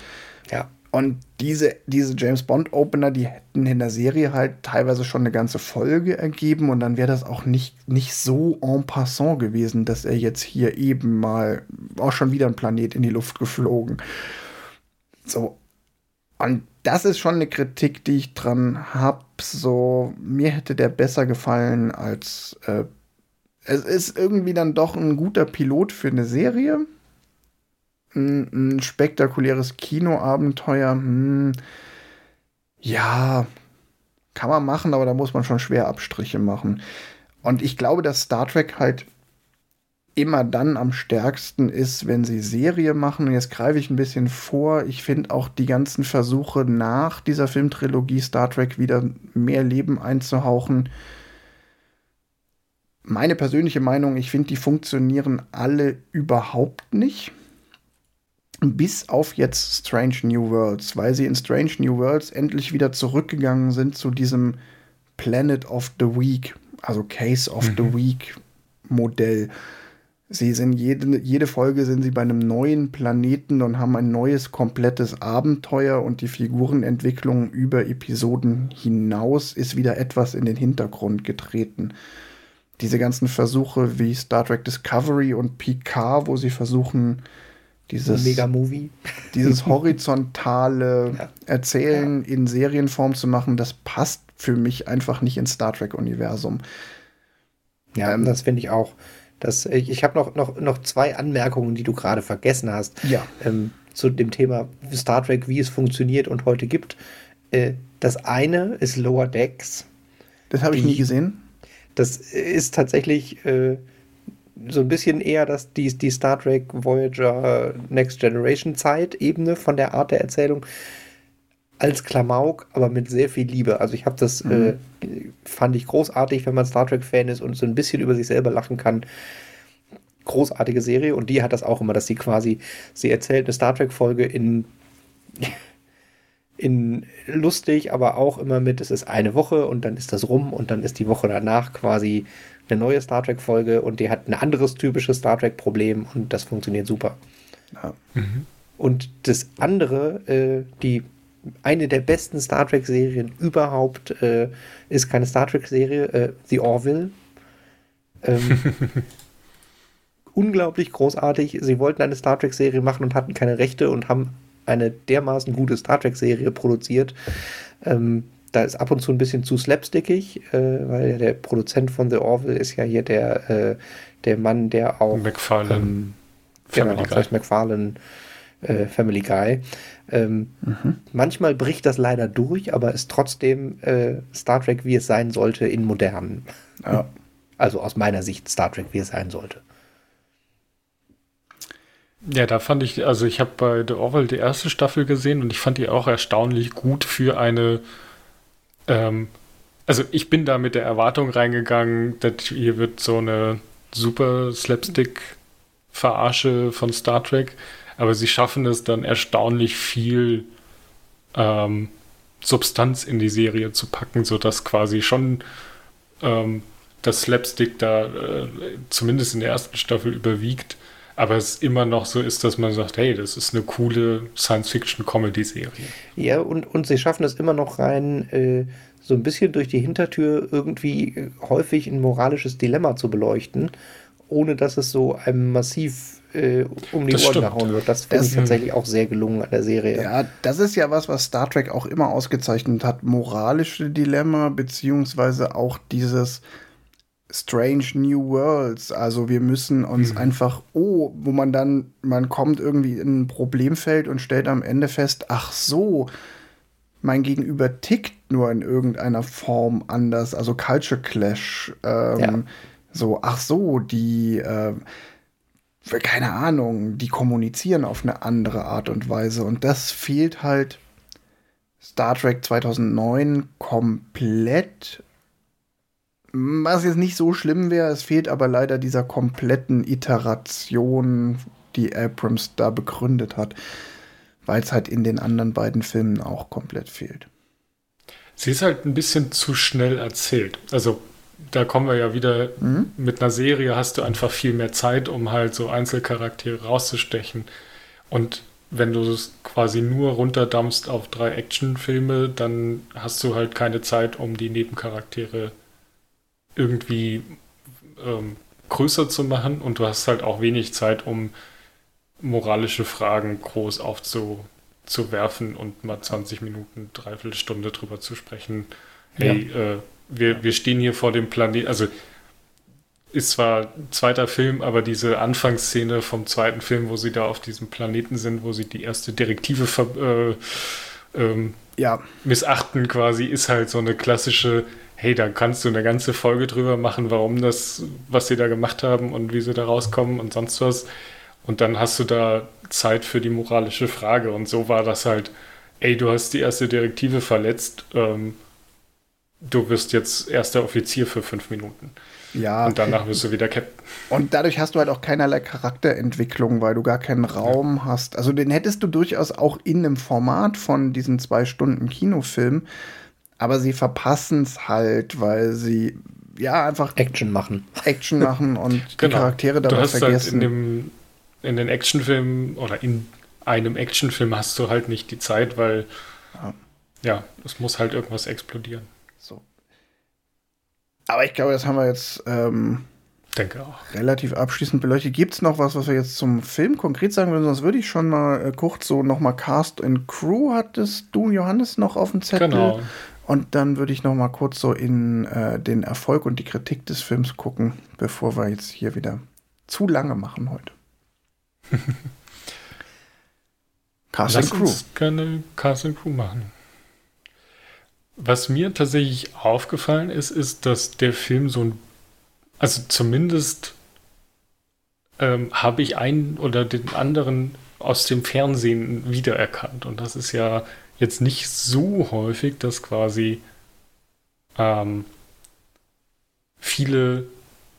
Ja. Und diese, diese James Bond Opener, die hätten in der Serie halt teilweise schon eine ganze Folge ergeben und dann wäre das auch nicht, nicht so en passant gewesen, dass er jetzt hier eben mal auch schon wieder ein Planet in die Luft geflogen. So. Und das ist schon eine Kritik, die ich dran habe. So, mir hätte der besser gefallen als. Äh, es ist irgendwie dann doch ein guter Pilot für eine Serie ein, spektakuläres Kinoabenteuer. Hm, ja, kann man machen, aber da muss man schon schwer Abstriche machen. Und ich glaube, dass Star Trek halt immer dann am stärksten ist, wenn sie Serie machen. Und jetzt greife ich ein bisschen vor. Ich finde auch die ganzen Versuche nach dieser Filmtrilogie Star Trek wieder mehr Leben einzuhauchen. Meine persönliche Meinung, ich finde, die funktionieren alle überhaupt nicht. Bis auf jetzt Strange New Worlds, weil sie in Strange New Worlds endlich wieder zurückgegangen sind zu diesem Planet of the Week, also Case of mhm. the Week Modell. Sie sind jede, jede Folge sind sie bei einem neuen Planeten und haben ein neues, komplettes Abenteuer und die Figurenentwicklung über Episoden hinaus ist wieder etwas in den Hintergrund getreten. Diese ganzen Versuche wie Star Trek Discovery und Picard, wo sie versuchen, dieses Mega-Movie. Dieses horizontale ja. Erzählen ja. in Serienform zu machen, das passt für mich einfach nicht ins Star Trek-Universum. Ja, ähm, das finde ich auch. Das, ich ich habe noch, noch, noch zwei Anmerkungen, die du gerade vergessen hast. Ja. Ähm, zu dem Thema Star Trek, wie es funktioniert und heute gibt. Äh, das eine ist Lower Decks. Das habe ich nie gesehen. Das ist tatsächlich äh, so ein bisschen eher das, die, die Star Trek Voyager Next Generation Zeit-Ebene von der Art der Erzählung als Klamauk, aber mit sehr viel Liebe. Also ich habe das, mhm. äh, fand ich großartig, wenn man Star Trek-Fan ist und so ein bisschen über sich selber lachen kann. Großartige Serie und die hat das auch immer, dass sie quasi, sie erzählt eine Star Trek-Folge in, in lustig, aber auch immer mit, es ist eine Woche und dann ist das rum und dann ist die Woche danach quasi eine neue Star Trek-Folge und die hat ein anderes typisches Star Trek-Problem und das funktioniert super. Ja. Mhm. Und das andere, äh, die eine der besten Star Trek-Serien überhaupt äh, ist keine Star Trek-Serie, äh, The Orville. Ähm, unglaublich großartig. Sie wollten eine Star Trek-Serie machen und hatten keine Rechte und haben eine dermaßen gute Star Trek-Serie produziert. Ähm, da ist ab und zu ein bisschen zu slapstickig, äh, weil der Produzent von The Orville ist ja hier der, äh, der Mann, der auch McFarlane ähm, Family genau, Guy. McFarlane äh, Family Guy. Ähm, mhm. Manchmal bricht das leider durch, aber ist trotzdem äh, Star Trek, wie es sein sollte, in modernen. Ja. Also aus meiner Sicht Star Trek, wie es sein sollte. Ja, da fand ich, also ich habe bei The Orville die erste Staffel gesehen und ich fand die auch erstaunlich gut für eine ähm, also ich bin da mit der Erwartung reingegangen, dass hier wird so eine super Slapstick-Verarsche von Star Trek, aber sie schaffen es dann erstaunlich viel ähm, Substanz in die Serie zu packen, sodass quasi schon ähm, das Slapstick da äh, zumindest in der ersten Staffel überwiegt aber es immer noch so ist, dass man sagt, hey, das ist eine coole Science-Fiction-Comedy-Serie. Ja, und, und sie schaffen es immer noch rein, äh, so ein bisschen durch die Hintertür irgendwie äh, häufig ein moralisches Dilemma zu beleuchten, ohne dass es so einem massiv äh, um die das Ohren stimmt. gehauen wird. Das ich tatsächlich auch sehr gelungen an der Serie. Ja, das ist ja was, was Star Trek auch immer ausgezeichnet hat. Moralische Dilemma, beziehungsweise auch dieses Strange New Worlds. Also wir müssen uns mhm. einfach, oh, wo man dann, man kommt irgendwie in ein Problemfeld und stellt am Ende fest, ach so, mein Gegenüber tickt nur in irgendeiner Form anders. Also Culture Clash. Ähm, ja. So, ach so, die, äh, keine Ahnung, die kommunizieren auf eine andere Art und Weise. Und das fehlt halt Star Trek 2009 komplett Was jetzt nicht so schlimm wäre, es fehlt aber leider dieser kompletten Iteration, die Abrams da begründet hat, weil es halt in den anderen beiden Filmen auch komplett fehlt. Sie ist halt ein bisschen zu schnell erzählt. Also da kommen wir ja wieder mhm. mit einer Serie, hast du einfach viel mehr Zeit, um halt so Einzelcharaktere rauszustechen. Und wenn du es quasi nur runterdampfst auf drei Actionfilme, dann hast du halt keine Zeit, um die Nebencharaktere irgendwie ähm, größer zu machen und du hast halt auch wenig Zeit, um moralische Fragen groß aufzuwerfen und mal 20 Minuten, dreiviertel Stunde drüber zu sprechen. Hey, ja. äh, wir, wir stehen hier vor dem Planeten, also ist zwar ein zweiter Film, aber diese Anfangsszene vom zweiten Film, wo sie da auf diesem Planeten sind, wo sie die erste Direktive ver, äh, ähm, ja. missachten quasi, ist halt so eine klassische, hey, da kannst du eine ganze Folge drüber machen, warum das, was sie da gemacht haben und wie sie da rauskommen und sonst was. Und dann hast du da Zeit für die moralische Frage. Und so war das halt, ey, du hast die erste Direktive verletzt, ähm, du wirst jetzt erster Offizier für fünf Minuten. Ja. Und danach wirst du wieder Captain. Und dadurch hast du halt auch keinerlei Charakterentwicklung, weil du gar keinen Raum ja. hast. Also den hättest du durchaus auch in einem Format von diesen zwei Stunden Kinofilm, aber sie verpassen es halt, weil sie ja einfach Action machen. Action machen und genau. die Charaktere dabei du hast vergessen. Halt in, dem, in den Actionfilmen oder in einem Actionfilm hast du halt nicht die Zeit, weil ja, ja es muss halt irgendwas explodieren. Aber ich glaube, das haben wir jetzt ähm, Denke auch. relativ abschließend beleuchtet. Gibt es noch was, was wir jetzt zum Film konkret sagen würden? Sonst würde ich schon mal äh, kurz so nochmal Cast and Crew hattest du, Johannes, noch auf dem Zettel. Genau. Und dann würde ich noch mal kurz so in äh, den Erfolg und die Kritik des Films gucken, bevor wir jetzt hier wieder zu lange machen heute. Cast and Crew. Uns gerne Cast and Crew machen. Was mir tatsächlich aufgefallen ist, ist, dass der Film so ein, also zumindest ähm, habe ich einen oder den anderen aus dem Fernsehen wiedererkannt. Und das ist ja jetzt nicht so häufig, dass quasi ähm, viele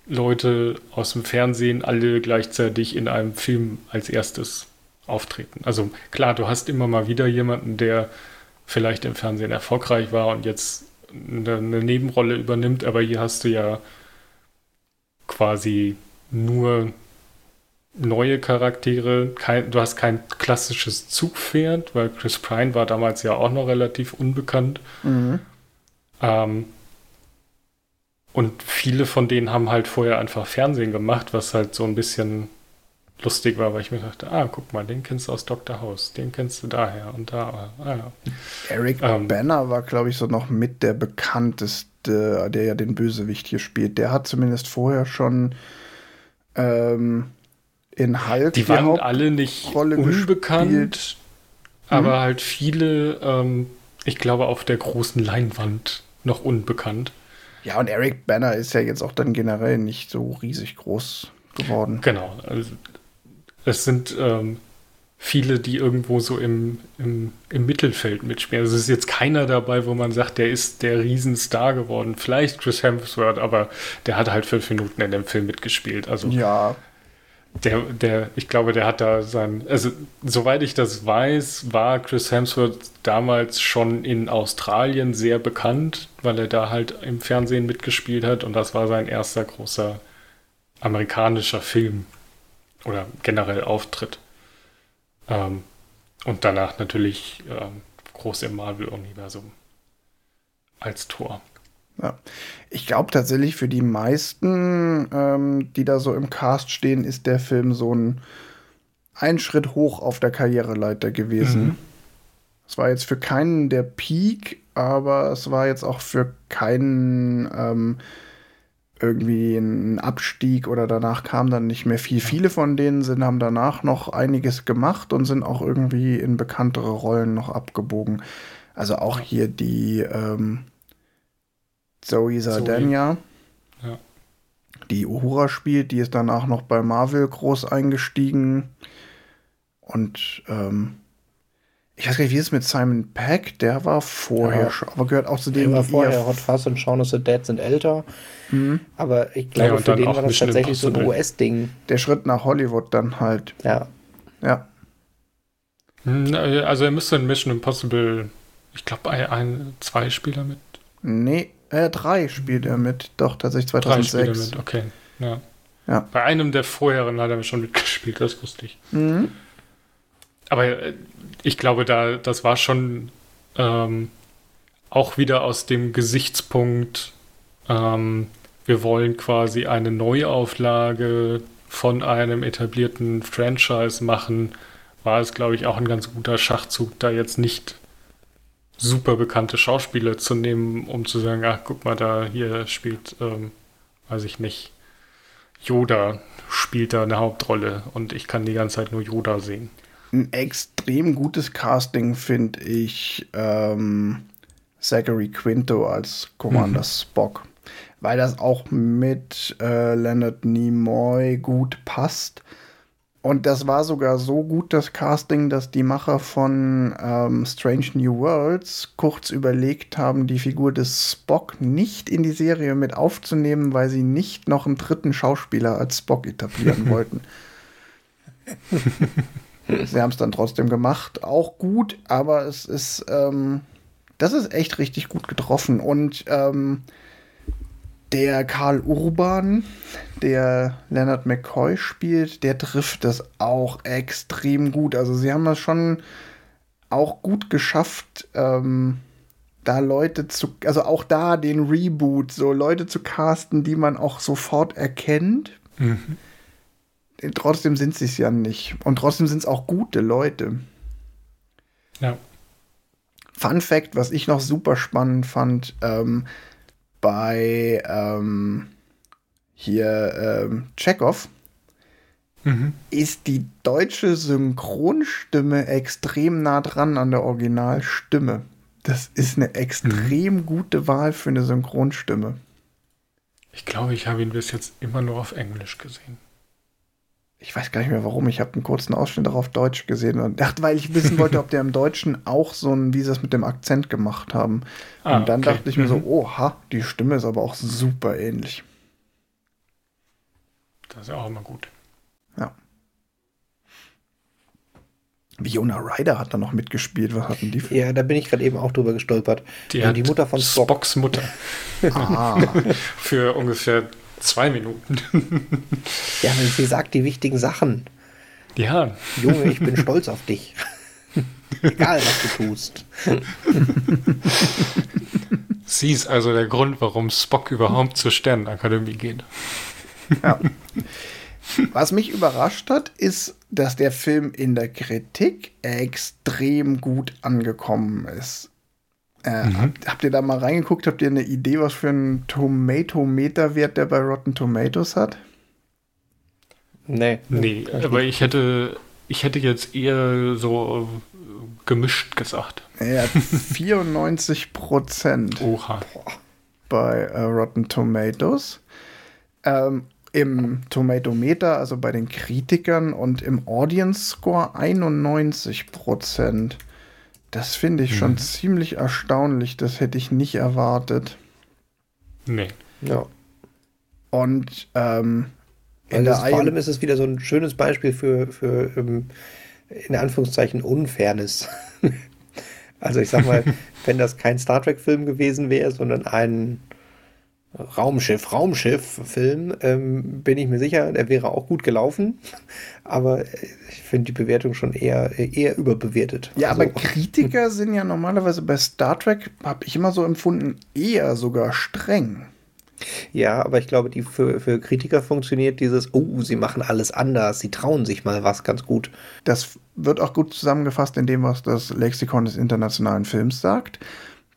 Leute aus dem Fernsehen alle gleichzeitig in einem Film als erstes auftreten. Also klar, du hast immer mal wieder jemanden, der vielleicht im Fernsehen erfolgreich war und jetzt eine, eine Nebenrolle übernimmt, aber hier hast du ja quasi nur neue Charaktere. Kein, du hast kein klassisches Zugpferd, weil Chris Pine war damals ja auch noch relativ unbekannt. Mhm. Ähm, und viele von denen haben halt vorher einfach Fernsehen gemacht, was halt so ein bisschen lustig war, weil ich mir dachte, ah, guck mal, den kennst du aus Dr. House, den kennst du daher und da. Ah, ja. Eric ähm, Banner war, glaube ich, so noch mit der bekannteste, der ja den Bösewicht hier spielt. Der hat zumindest vorher schon ähm, in Hulk die, die waren alle nicht unbekannt, gespielt. aber mhm. halt viele, ähm, ich glaube, auf der großen Leinwand noch unbekannt. Ja, und Eric Banner ist ja jetzt auch dann generell nicht so riesig groß geworden. Genau. Also es sind ähm, viele, die irgendwo so im, im, im Mittelfeld mitspielen. Also es ist jetzt keiner dabei, wo man sagt, der ist der Riesenstar geworden. Vielleicht Chris Hemsworth, aber der hat halt fünf Minuten in dem Film mitgespielt. Also ja. Der, der, ich glaube, der hat da sein, also soweit ich das weiß, war Chris Hemsworth damals schon in Australien sehr bekannt, weil er da halt im Fernsehen mitgespielt hat und das war sein erster großer amerikanischer Film oder generell auftritt. Ähm, und danach natürlich ähm, groß im Marvel-Universum als Tor. Ja. Ich glaube tatsächlich für die meisten, ähm, die da so im Cast stehen, ist der Film so ein, ein Schritt hoch auf der Karriereleiter gewesen. Mhm. Es war jetzt für keinen der Peak, aber es war jetzt auch für keinen ähm, irgendwie ein Abstieg oder danach kam dann nicht mehr viel. Viele von denen sind, haben danach noch einiges gemacht und sind auch irgendwie in bekanntere Rollen noch abgebogen. Also auch hier die ähm, Zoe Saldana, ja. die Uhura spielt, die ist danach noch bei Marvel groß eingestiegen. Und ähm, ich weiß gar nicht, wie es mit Simon Peck, der war vorher Ja. schon, aber gehört auch zu Der dem war vorher Hot Fuzz und Shaun of the Dead sind älter. Mhm. Aber ich Ja, glaube, und für den war das tatsächlich so ein. US-Ding. der Schritt nach Hollywood dann halt. Ja. Ja. Hm, Also er müsste in Mission Impossible, ich glaube, ein, ein, zwei Spieler mit. Nee, äh, drei spielt er mit. Doch, tatsächlich Drei Spieler 2006. mit, okay. Ja. Ja. Bei einem der vorherigen hat er schon mitgespielt, das wusste ich. Mhm. Aber äh, ich glaube, da, das war schon ähm, auch wieder aus dem Gesichtspunkt, ähm, wir wollen quasi eine Neuauflage von einem etablierten Franchise machen, war es, glaube ich, auch ein ganz guter Schachzug, da jetzt nicht super bekannte Schauspieler zu nehmen, um zu sagen, ach, guck mal, da hier spielt, ähm, weiß ich nicht, Yoda spielt da eine Hauptrolle und ich kann die ganze Zeit nur Yoda sehen. Ein extrem gutes Casting finde ich ähm, Zachary Quinto als Commander Mhm. Spock. Weil das auch mit äh, Leonard Nimoy gut passt. Und das war sogar so gut, das Casting, dass die Macher von ähm, Strange New Worlds kurz überlegt haben, die Figur des Spock nicht in die Serie mit aufzunehmen, weil sie nicht noch einen dritten Schauspieler als Spock etablieren wollten. Sie haben es dann trotzdem gemacht. Auch gut, aber es ist, ähm, das ist echt richtig gut getroffen. Und ähm, der Karl Urban, der Leonard McCoy spielt, der trifft das auch extrem gut. Also sie haben das schon auch gut geschafft, ähm, da Leute zu, also auch da den Reboot, so Leute zu casten, die man auch sofort erkennt. Trotzdem sind sie es ja nicht. Und trotzdem sind es auch gute Leute. Ja. Fun Fact, was ich noch super spannend fand, ähm, bei ähm, hier ähm, Chekhov Mhm. ist die deutsche Synchronstimme extrem nah dran an der Originalstimme. Das ist eine extrem gute Wahl für eine Synchronstimme. Ich glaube, ich habe ihn bis jetzt immer nur auf Englisch gesehen. Ich weiß gar nicht mehr warum. Ich habe einen kurzen Ausschnitt auch auf Deutsch gesehen und dachte, weil ich wissen wollte, ob der im Deutschen auch so ein, wie sie das mit dem Akzent gemacht haben. Ah, und dann okay. dachte ich mir so, Mhm. oha, die Stimme ist aber auch super ähnlich. Das ist ja auch immer gut. Ja. Fiona Ryder hat da noch mitgespielt. Was hatten die für? Ja, da bin ich gerade eben auch drüber gestolpert. Die, die Mutter von Spock. Spocks Mutter. Ah, Für ungefähr zwei Minuten. Ja, sie sagt die wichtigen Sachen. ja, Junge, ich bin stolz auf dich. Egal, was du tust. sie ist also der Grund, warum Spock überhaupt zur Sternenakademie geht. ja. Was mich überrascht hat, ist, dass der Film in der Kritik extrem gut angekommen ist. Äh, habt, habt ihr da mal reingeguckt? Habt ihr eine Idee, was für einen Tomatometer-Wert der bei Rotten Tomatoes hat? Nee. Nee, aber ich hätte, ich hätte jetzt eher so äh, gemischt gesagt. Er hat 94 Prozent. Oha. bei äh, Rotten Tomatoes. Ähm, Im Tomatometer, also bei den Kritikern und im Audience Score 91 Prozent. Das finde ich schon ziemlich erstaunlich. Das hätte ich nicht erwartet. Nee. Ja. Und ähm, in Also der es, vor allem ist es wieder so ein schönes Beispiel für, für ähm, in Anführungszeichen Unfairness. also ich sag mal, wenn das kein Star Trek-Film gewesen wäre, sondern ein Raumschiff, Raumschiff-Film, ähm, bin ich mir sicher, der wäre auch gut gelaufen. Aber äh, ich finde die Bewertung schon eher, eher überbewertet. ja, Also, aber Kritiker sind ja normalerweise bei Star Trek, habe ich immer so empfunden, eher sogar streng. Ja, aber ich glaube, die für, für Kritiker funktioniert dieses, oh, sie machen alles anders, sie trauen sich mal was ganz gut. Das wird auch gut zusammengefasst in dem, was das Lexikon des internationalen Films sagt.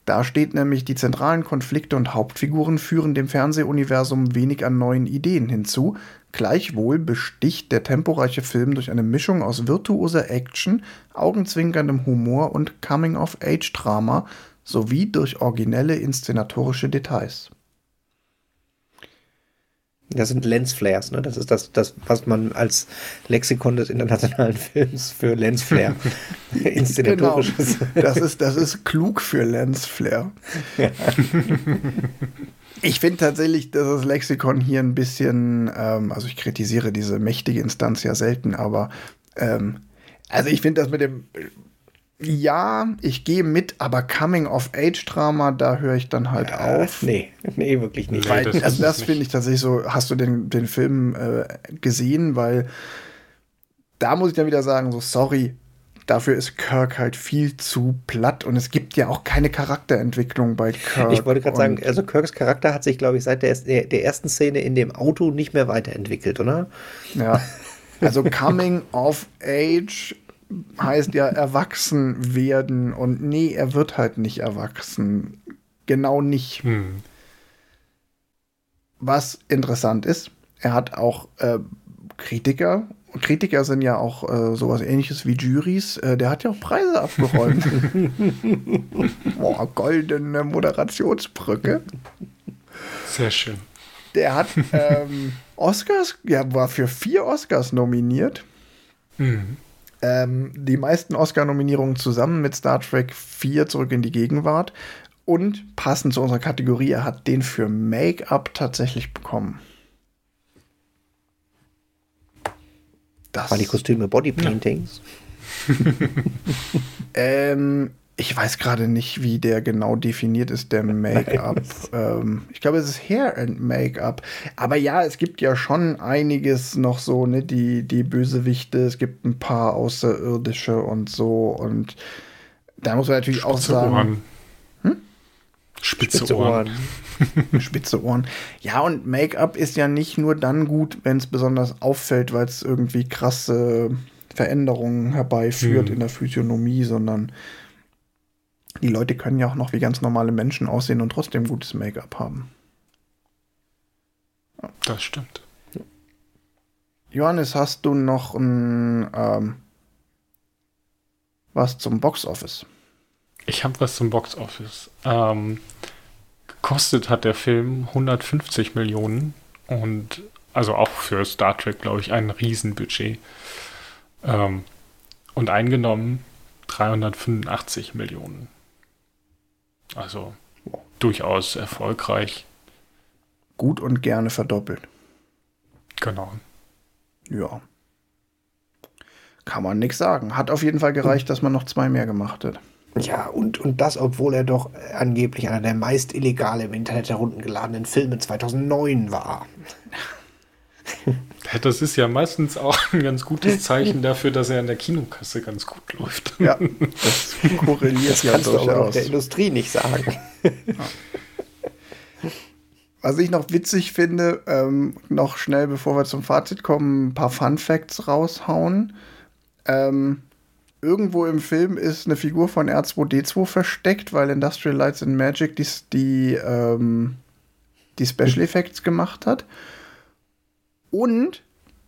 Da steht nämlich, die zentralen Konflikte und Hauptfiguren führen dem Fernsehuniversum wenig an neuen Ideen hinzu. Gleichwohl besticht der temporeiche Film durch eine Mischung aus virtuoser Action, augenzwinkerndem Humor und Coming-of-Age-Drama sowie durch originelle inszenatorische Details. Das sind Lensflares, ne? Das ist das, das, was man als Lexikon des internationalen Films für Lensflare inszenatorisches. Genau. Das ist, das ist klug für Lensflare. Ja. Ich finde tatsächlich, dass das Lexikon hier ein bisschen, ähm, also ich kritisiere diese mächtige Instanz ja selten, aber ähm, also ich finde das mit dem ja, ich gehe mit, aber Coming-of-Age-Drama, da höre ich dann halt ja, auf. Nee, nee, wirklich nicht. Weil, das also das finde ich tatsächlich so, hast du den, den Film äh, gesehen? Weil da muss ich dann wieder sagen, so sorry, dafür ist Kirk halt viel zu platt und es gibt ja auch keine Charakterentwicklung bei Kirk. Ich wollte gerade sagen, also Kirks Charakter hat sich, glaube ich, seit der, der ersten Szene in dem Auto nicht mehr weiterentwickelt, oder? Ja. Also Coming of Age heißt ja erwachsen werden und nee, er wird halt nicht erwachsen. Genau nicht. Hm. Was interessant ist, er hat auch äh, Kritiker. Kritiker sind ja auch äh, sowas ähnliches wie Juries. Äh, der hat ja auch Preise abgeräumt. Boah, goldene Moderationsbrücke. Sehr schön. Der hat ähm, Oscars, ja, war für vier Oscars nominiert. Mhm. Ähm, die meisten Oscar-Nominierungen zusammen mit Star Trek 4 zurück in die Gegenwart. Und passend zu unserer Kategorie, er hat den für Make-up tatsächlich bekommen. Das Waren die Kostüme Bodypaintings? Ja. ähm, ich weiß gerade nicht, wie der genau definiert ist, der Make-up. ähm, ich glaube, es ist Hair and Make-up. Aber ja, es gibt ja schon einiges noch so, ne, die, die Bösewichte. Es gibt ein paar Außerirdische und so. Und da muss man natürlich Spitze auch sagen. Ohren. Hm? Spitze, Spitze Ohren. Ohren. Spitze Ohren. Ja, und Make-up ist ja nicht nur dann gut, wenn es besonders auffällt, weil es irgendwie krasse Veränderungen herbeiführt hm. in der Physiognomie, sondern die Leute können ja auch noch wie ganz normale Menschen aussehen und trotzdem gutes Make-up haben. Das stimmt. Johannes, hast du noch ein ähm, was zum Boxoffice? Ich habe was zum Boxoffice. Ähm, gekostet hat der Film 150 Millionen und also auch für Star Trek, glaube ich, ein Riesenbudget. Ähm, und eingenommen 385 Millionen. Also durchaus erfolgreich. Gut und gerne verdoppelt. Genau. Ja. Kann man nichts sagen. Hat auf jeden Fall gereicht, dass man noch zwei mehr gemacht hat. Ja, und, und das, obwohl er doch angeblich einer der meist illegal im Internet heruntergeladenen Filme 2009 war. Das ist ja meistens auch ein ganz gutes Zeichen dafür, dass er an der Kinokasse ganz gut läuft. Ja, das korreliert das ja kannst durchaus. Du auch der Industrie nicht sagen. Was ich noch witzig finde, ähm, noch schnell bevor wir zum Fazit kommen, ein paar Fun Facts raushauen. Ähm, irgendwo im Film ist eine Figur von R2D2 versteckt, weil Industrial Lights and Magic die, die, ähm, die Special Effects gemacht hat. Und,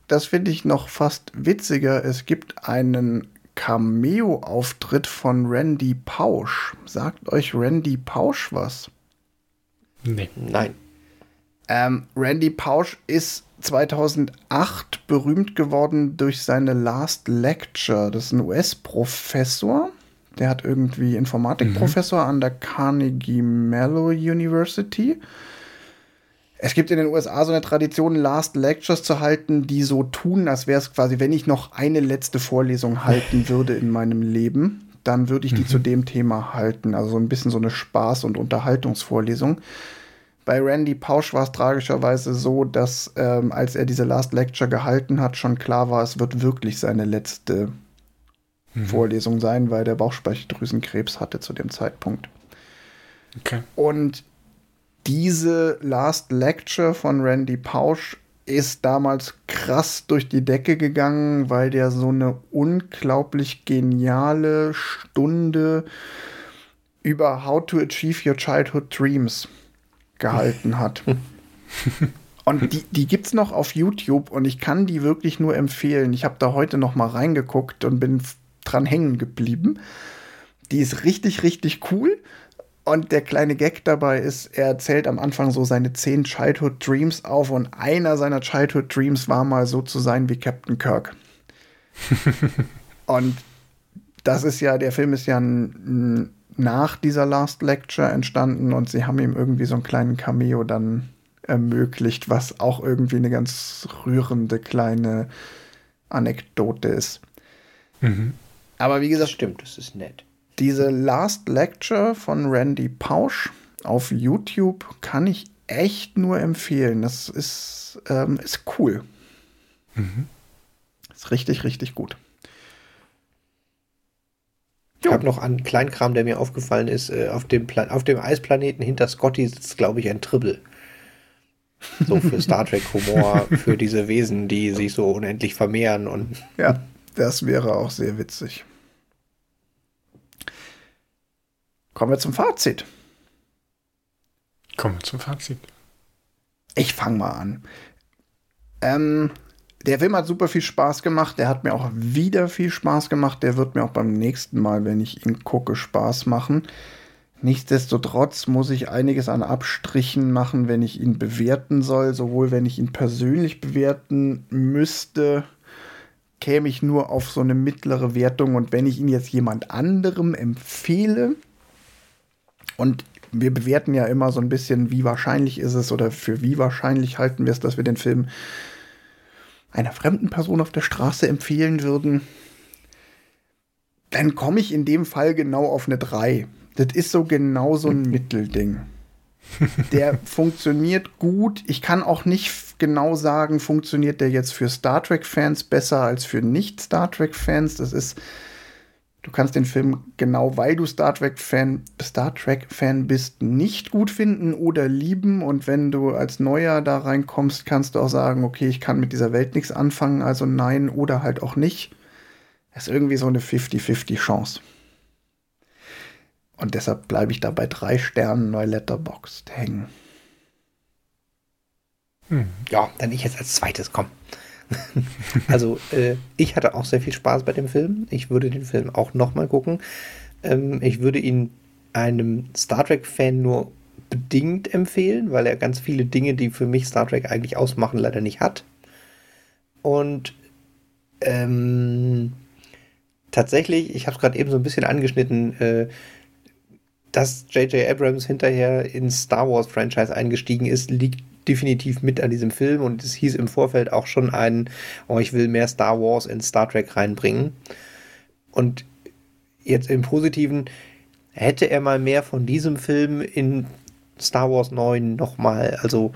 das finde ich noch fast witziger, es gibt einen Cameo-Auftritt von Randy Pausch. Sagt euch Randy Pausch was? Nee. Nein. Ähm, Randy Pausch ist 2008 berühmt geworden durch seine Last Lecture. Das ist ein US-Professor. Der hat irgendwie Informatikprofessor mhm. an der Carnegie Mellon University. Es gibt in den USA so eine Tradition, Last Lectures zu halten, die so tun, als wäre es quasi, wenn ich noch eine letzte Vorlesung halten würde in meinem Leben, dann würde ich die mhm. zu dem Thema halten. Also so ein bisschen so eine Spaß- und Unterhaltungsvorlesung. Bei Randy Pausch war es tragischerweise so, dass ähm, als er diese Last Lecture gehalten hat, schon klar war, es wird wirklich seine letzte mhm. Vorlesung sein, weil der Bauchspeicheldrüsenkrebs hatte zu dem Zeitpunkt. Okay. Und diese Last Lecture von Randy Pausch ist damals krass durch die Decke gegangen, weil der so eine unglaublich geniale Stunde über How to Achieve Your Childhood Dreams gehalten hat. und die, die gibt es noch auf YouTube und ich kann die wirklich nur empfehlen. Ich habe da heute noch mal reingeguckt und bin dran hängen geblieben. Die ist richtig, richtig cool Und der kleine Gag dabei ist, er erzählt am Anfang so seine zehn Childhood Dreams auf und einer seiner Childhood Dreams war mal so zu sein wie Captain Kirk. und das ist ja, der Film ist ja nach dieser Last Lecture entstanden und sie haben ihm irgendwie so einen kleinen Cameo dann ermöglicht, was auch irgendwie eine ganz rührende kleine Anekdote ist. Mhm. Aber wie gesagt, das stimmt, das ist nett. Diese Last Lecture von Randy Pausch auf YouTube kann ich echt nur empfehlen. Das ist, ähm, ist cool. Mhm. Ist richtig, richtig gut. Ich habe noch einen Kleinkram, der mir aufgefallen ist. Äh, auf, dem auf dem Eisplaneten hinter Scotty sitzt, glaube ich, ein Tribble. So für Star Trek Humor, für diese Wesen, die sich so unendlich vermehren und. Ja, das wäre auch sehr witzig. Kommen wir zum Fazit. Kommen wir zum Fazit. Ich fange mal an. Ähm, der Film hat super viel Spaß gemacht. Der hat mir auch wieder viel Spaß gemacht. Der wird mir auch beim nächsten Mal, wenn ich ihn gucke, Spaß machen. Nichtsdestotrotz muss ich einiges an Abstrichen machen, wenn ich ihn bewerten soll. Sowohl wenn ich ihn persönlich bewerten müsste, käme ich nur auf so eine mittlere Wertung. Und wenn ich ihn jetzt jemand anderem empfehle, und wir bewerten ja immer so ein bisschen, wie wahrscheinlich ist es oder für wie wahrscheinlich halten wir es, dass wir den Film einer fremden Person auf der Straße empfehlen würden, dann komme ich in dem Fall genau auf eine 3. Das ist so genau so ein Mittelding. Der funktioniert gut. Ich kann auch nicht genau sagen, funktioniert der jetzt für Star Trek-Fans besser als für Nicht-Star Trek-Fans. Das ist Du kannst den Film genau, weil du Star Trek Fan, Star Trek Fan bist, nicht gut finden oder lieben. Und wenn du als Neuer da reinkommst, kannst du auch sagen, okay, ich kann mit dieser Welt nichts anfangen, also nein oder halt auch nicht. Das ist irgendwie so eine 50-50 Chance. Und deshalb bleibe ich da bei drei Sternen neu Letterboxd hängen. Hm. Ja, dann ich jetzt als zweites, komm. also äh, ich hatte auch sehr viel Spaß bei dem Film. Ich würde den Film auch nochmal gucken. Ähm, ich würde ihn einem Star Trek-Fan nur bedingt empfehlen, weil er ganz viele Dinge, die für mich Star Trek eigentlich ausmachen, leider nicht hat. Und ähm, tatsächlich, ich habe es gerade eben so ein bisschen angeschnitten, äh, dass J.J. Abrams hinterher ins Star Wars-Franchise eingestiegen ist, liegt definitiv mit an diesem Film und es hieß im Vorfeld auch schon ein, oh, ich will mehr Star Wars in Star Trek reinbringen. Und jetzt im Positiven, hätte er mal mehr von diesem Film in Star Wars 9 nochmal, also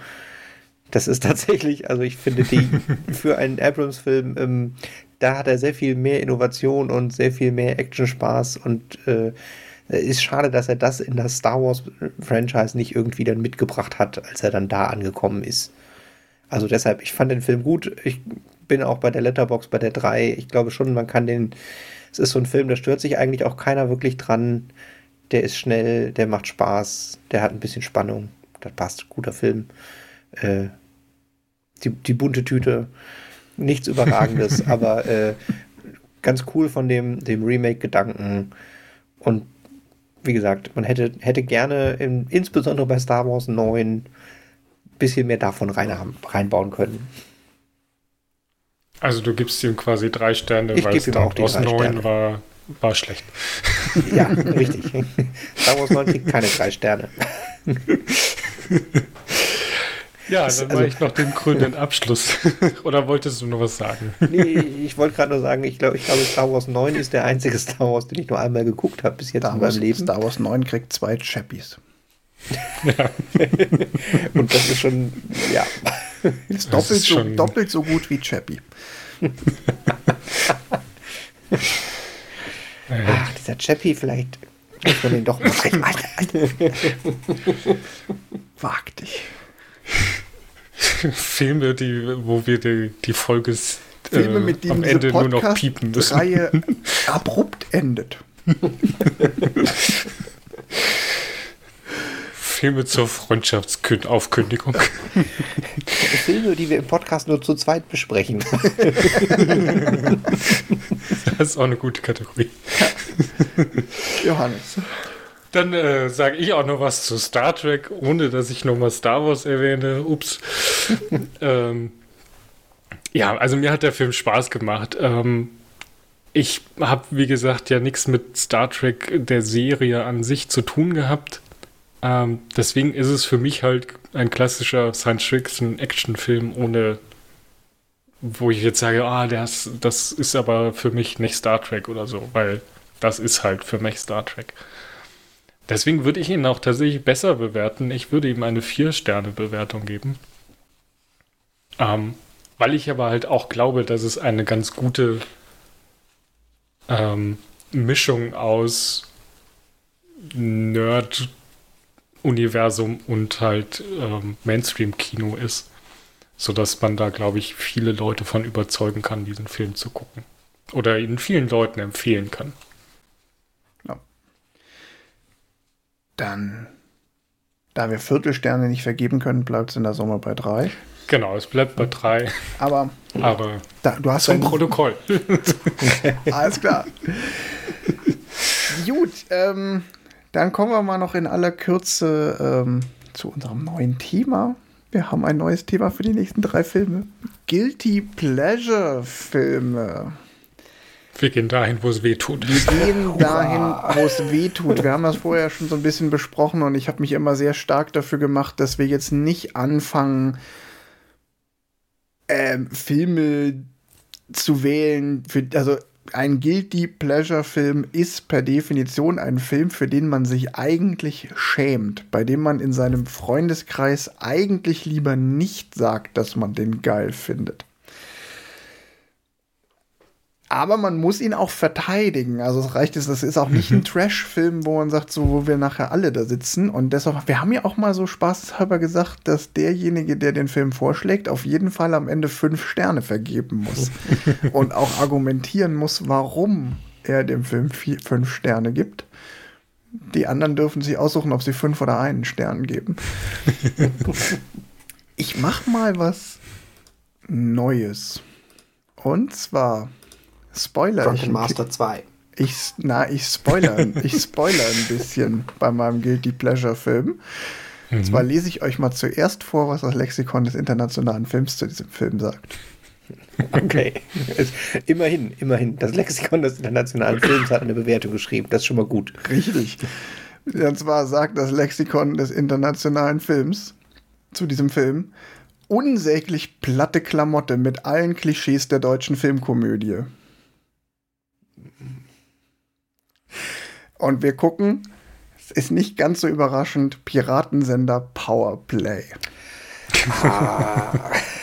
das ist tatsächlich, also ich finde die für einen Abrams-Film, ähm, da hat er sehr viel mehr Innovation und sehr viel mehr Action-Spaß und äh, ist schade, dass er das in das Star Wars Franchise nicht irgendwie dann mitgebracht hat, als er dann da angekommen ist. Also deshalb, ich fand den Film gut. Ich bin auch bei der Letterbox bei der 3. Ich glaube schon, man kann den. Es ist so ein Film, da stört sich eigentlich auch keiner wirklich dran. Der ist schnell, der macht Spaß, der hat ein bisschen Spannung. Das passt. Guter Film. Äh, die, die bunte Tüte. Nichts Überragendes, aber äh, ganz cool von dem, dem Remake-Gedanken. Und wie gesagt, man hätte, hätte gerne in, insbesondere bei Star Wars 9 ein bisschen mehr davon rein, reinbauen können. Also du gibst ihm quasi drei Sterne, ich weil Star Wars 9 war, war schlecht. Ja, richtig. Star Wars 9 kriegt keine drei Sterne. Ja, dann also, mache ich noch den grünen Abschluss. Oder wolltest du noch was sagen? nee, ich wollte gerade nur sagen, ich glaube, ich glaube, Star Wars 9 ist der einzige Star Wars, den ich nur einmal geguckt habe bis jetzt Star in meinem Leben. Star Wars 9 kriegt zwei Chappies. Ja. Und das ist schon, ja. Ist doppelt, ist so, doppelt so gut wie Chappie. Ach, dieser Chappie, vielleicht muss man den doch mal Wag dich. Filme, die, wo wir die, die Folge Filme, mit denen am Ende nur noch piepen müssen. Reihe abrupt endet. Filme zur Freundschaftsaufkündigung. Filme, die wir im Podcast nur zu zweit besprechen. das ist auch eine gute Kategorie. Johannes. Dann äh, sage ich auch noch was zu Star Trek, ohne dass ich nochmal Star Wars erwähne. Ups. ähm, ja, also mir hat der Film Spaß gemacht. Ähm, ich habe, wie gesagt, ja nichts mit Star Trek der Serie an sich zu tun gehabt. Ähm, deswegen ist es für mich halt ein klassischer Science-Fiction-Action-Film ohne, wo ich jetzt sage, ah, das, das ist aber für mich nicht Star Trek oder so, weil das ist halt für mich Star Trek. Deswegen würde ich ihn auch tatsächlich besser bewerten. Ich würde ihm eine 4-Sterne-Bewertung geben. Ähm, weil ich aber halt auch glaube, dass es eine ganz gute ähm, Mischung aus Nerd-Universum und halt ähm, Mainstream-Kino ist. Sodass man da, glaube ich, viele Leute von überzeugen kann, diesen Film zu gucken. Oder ihn vielen Leuten empfehlen kann. Dann, da wir Viertelsterne nicht vergeben können, bleibt es in der Sommer bei drei. Genau, es bleibt bei drei. Aber, aber da, du hast zum Protokoll. Alles klar. Gut, ähm, dann kommen wir mal noch in aller Kürze ähm, zu unserem neuen Thema. Wir haben ein neues Thema für die nächsten drei Filme. Guilty Pleasure Filme. Wir gehen dahin, wo es weh tut. Wir gehen dahin, wo es weh tut. Wir haben das vorher schon so ein bisschen besprochen und ich habe mich immer sehr stark dafür gemacht, dass wir jetzt nicht anfangen, ähm, Filme zu wählen. Für, also ein Guilty Pleasure Film ist per Definition ein Film, für den man sich eigentlich schämt, bei dem man in seinem Freundeskreis eigentlich lieber nicht sagt, dass man den geil findet. Aber man muss ihn auch verteidigen. Also es reicht es, das ist auch nicht ein Trash-Film, wo man sagt, so, wo wir nachher alle da sitzen. Und deshalb, wir haben ja auch mal so spaßhalber gesagt, dass derjenige, der den Film vorschlägt, auf jeden Fall am Ende fünf Sterne vergeben muss. und auch argumentieren muss, warum er dem Film vier, fünf Sterne gibt. Die anderen dürfen sich aussuchen, ob sie fünf oder einen Stern geben. ich mach mal was Neues. Und zwar Spoiler. Drunken Master 2. Ich, na, ich spoiler, ich spoiler ein bisschen bei meinem Guilty Pleasure Film. Mhm. Und zwar lese ich euch mal zuerst vor, was das Lexikon des internationalen Films zu diesem Film sagt. Okay. immerhin, immerhin. Das Lexikon des internationalen Films hat eine Bewertung geschrieben. Das ist schon mal gut. Richtig. Und zwar sagt das Lexikon des internationalen Films zu diesem Film unsäglich platte Klamotte mit allen Klischees der deutschen Filmkomödie. Und wir gucken, es ist nicht ganz so überraschend, Piratensender Powerplay. Ah.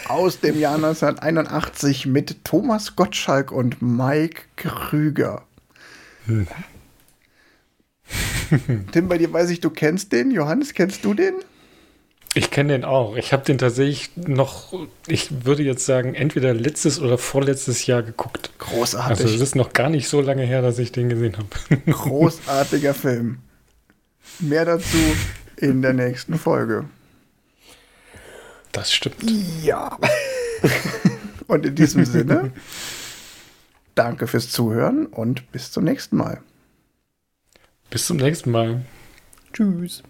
Aus dem Jahr 1981 mit Thomas Gottschalk und Mike Krüger. Hm. Tim, bei dir weiß ich, du kennst den. Johannes, kennst du den? Ich kenne den auch. Ich habe den tatsächlich noch, ich würde jetzt sagen, entweder letztes oder vorletztes Jahr geguckt. Großartig. Also es ist noch gar nicht so lange her, dass ich den gesehen habe. Großartiger Film. Mehr dazu in der nächsten Folge. Das stimmt. Ja. und in diesem Sinne, danke fürs Zuhören und bis zum nächsten Mal. Bis zum nächsten Mal. Tschüss.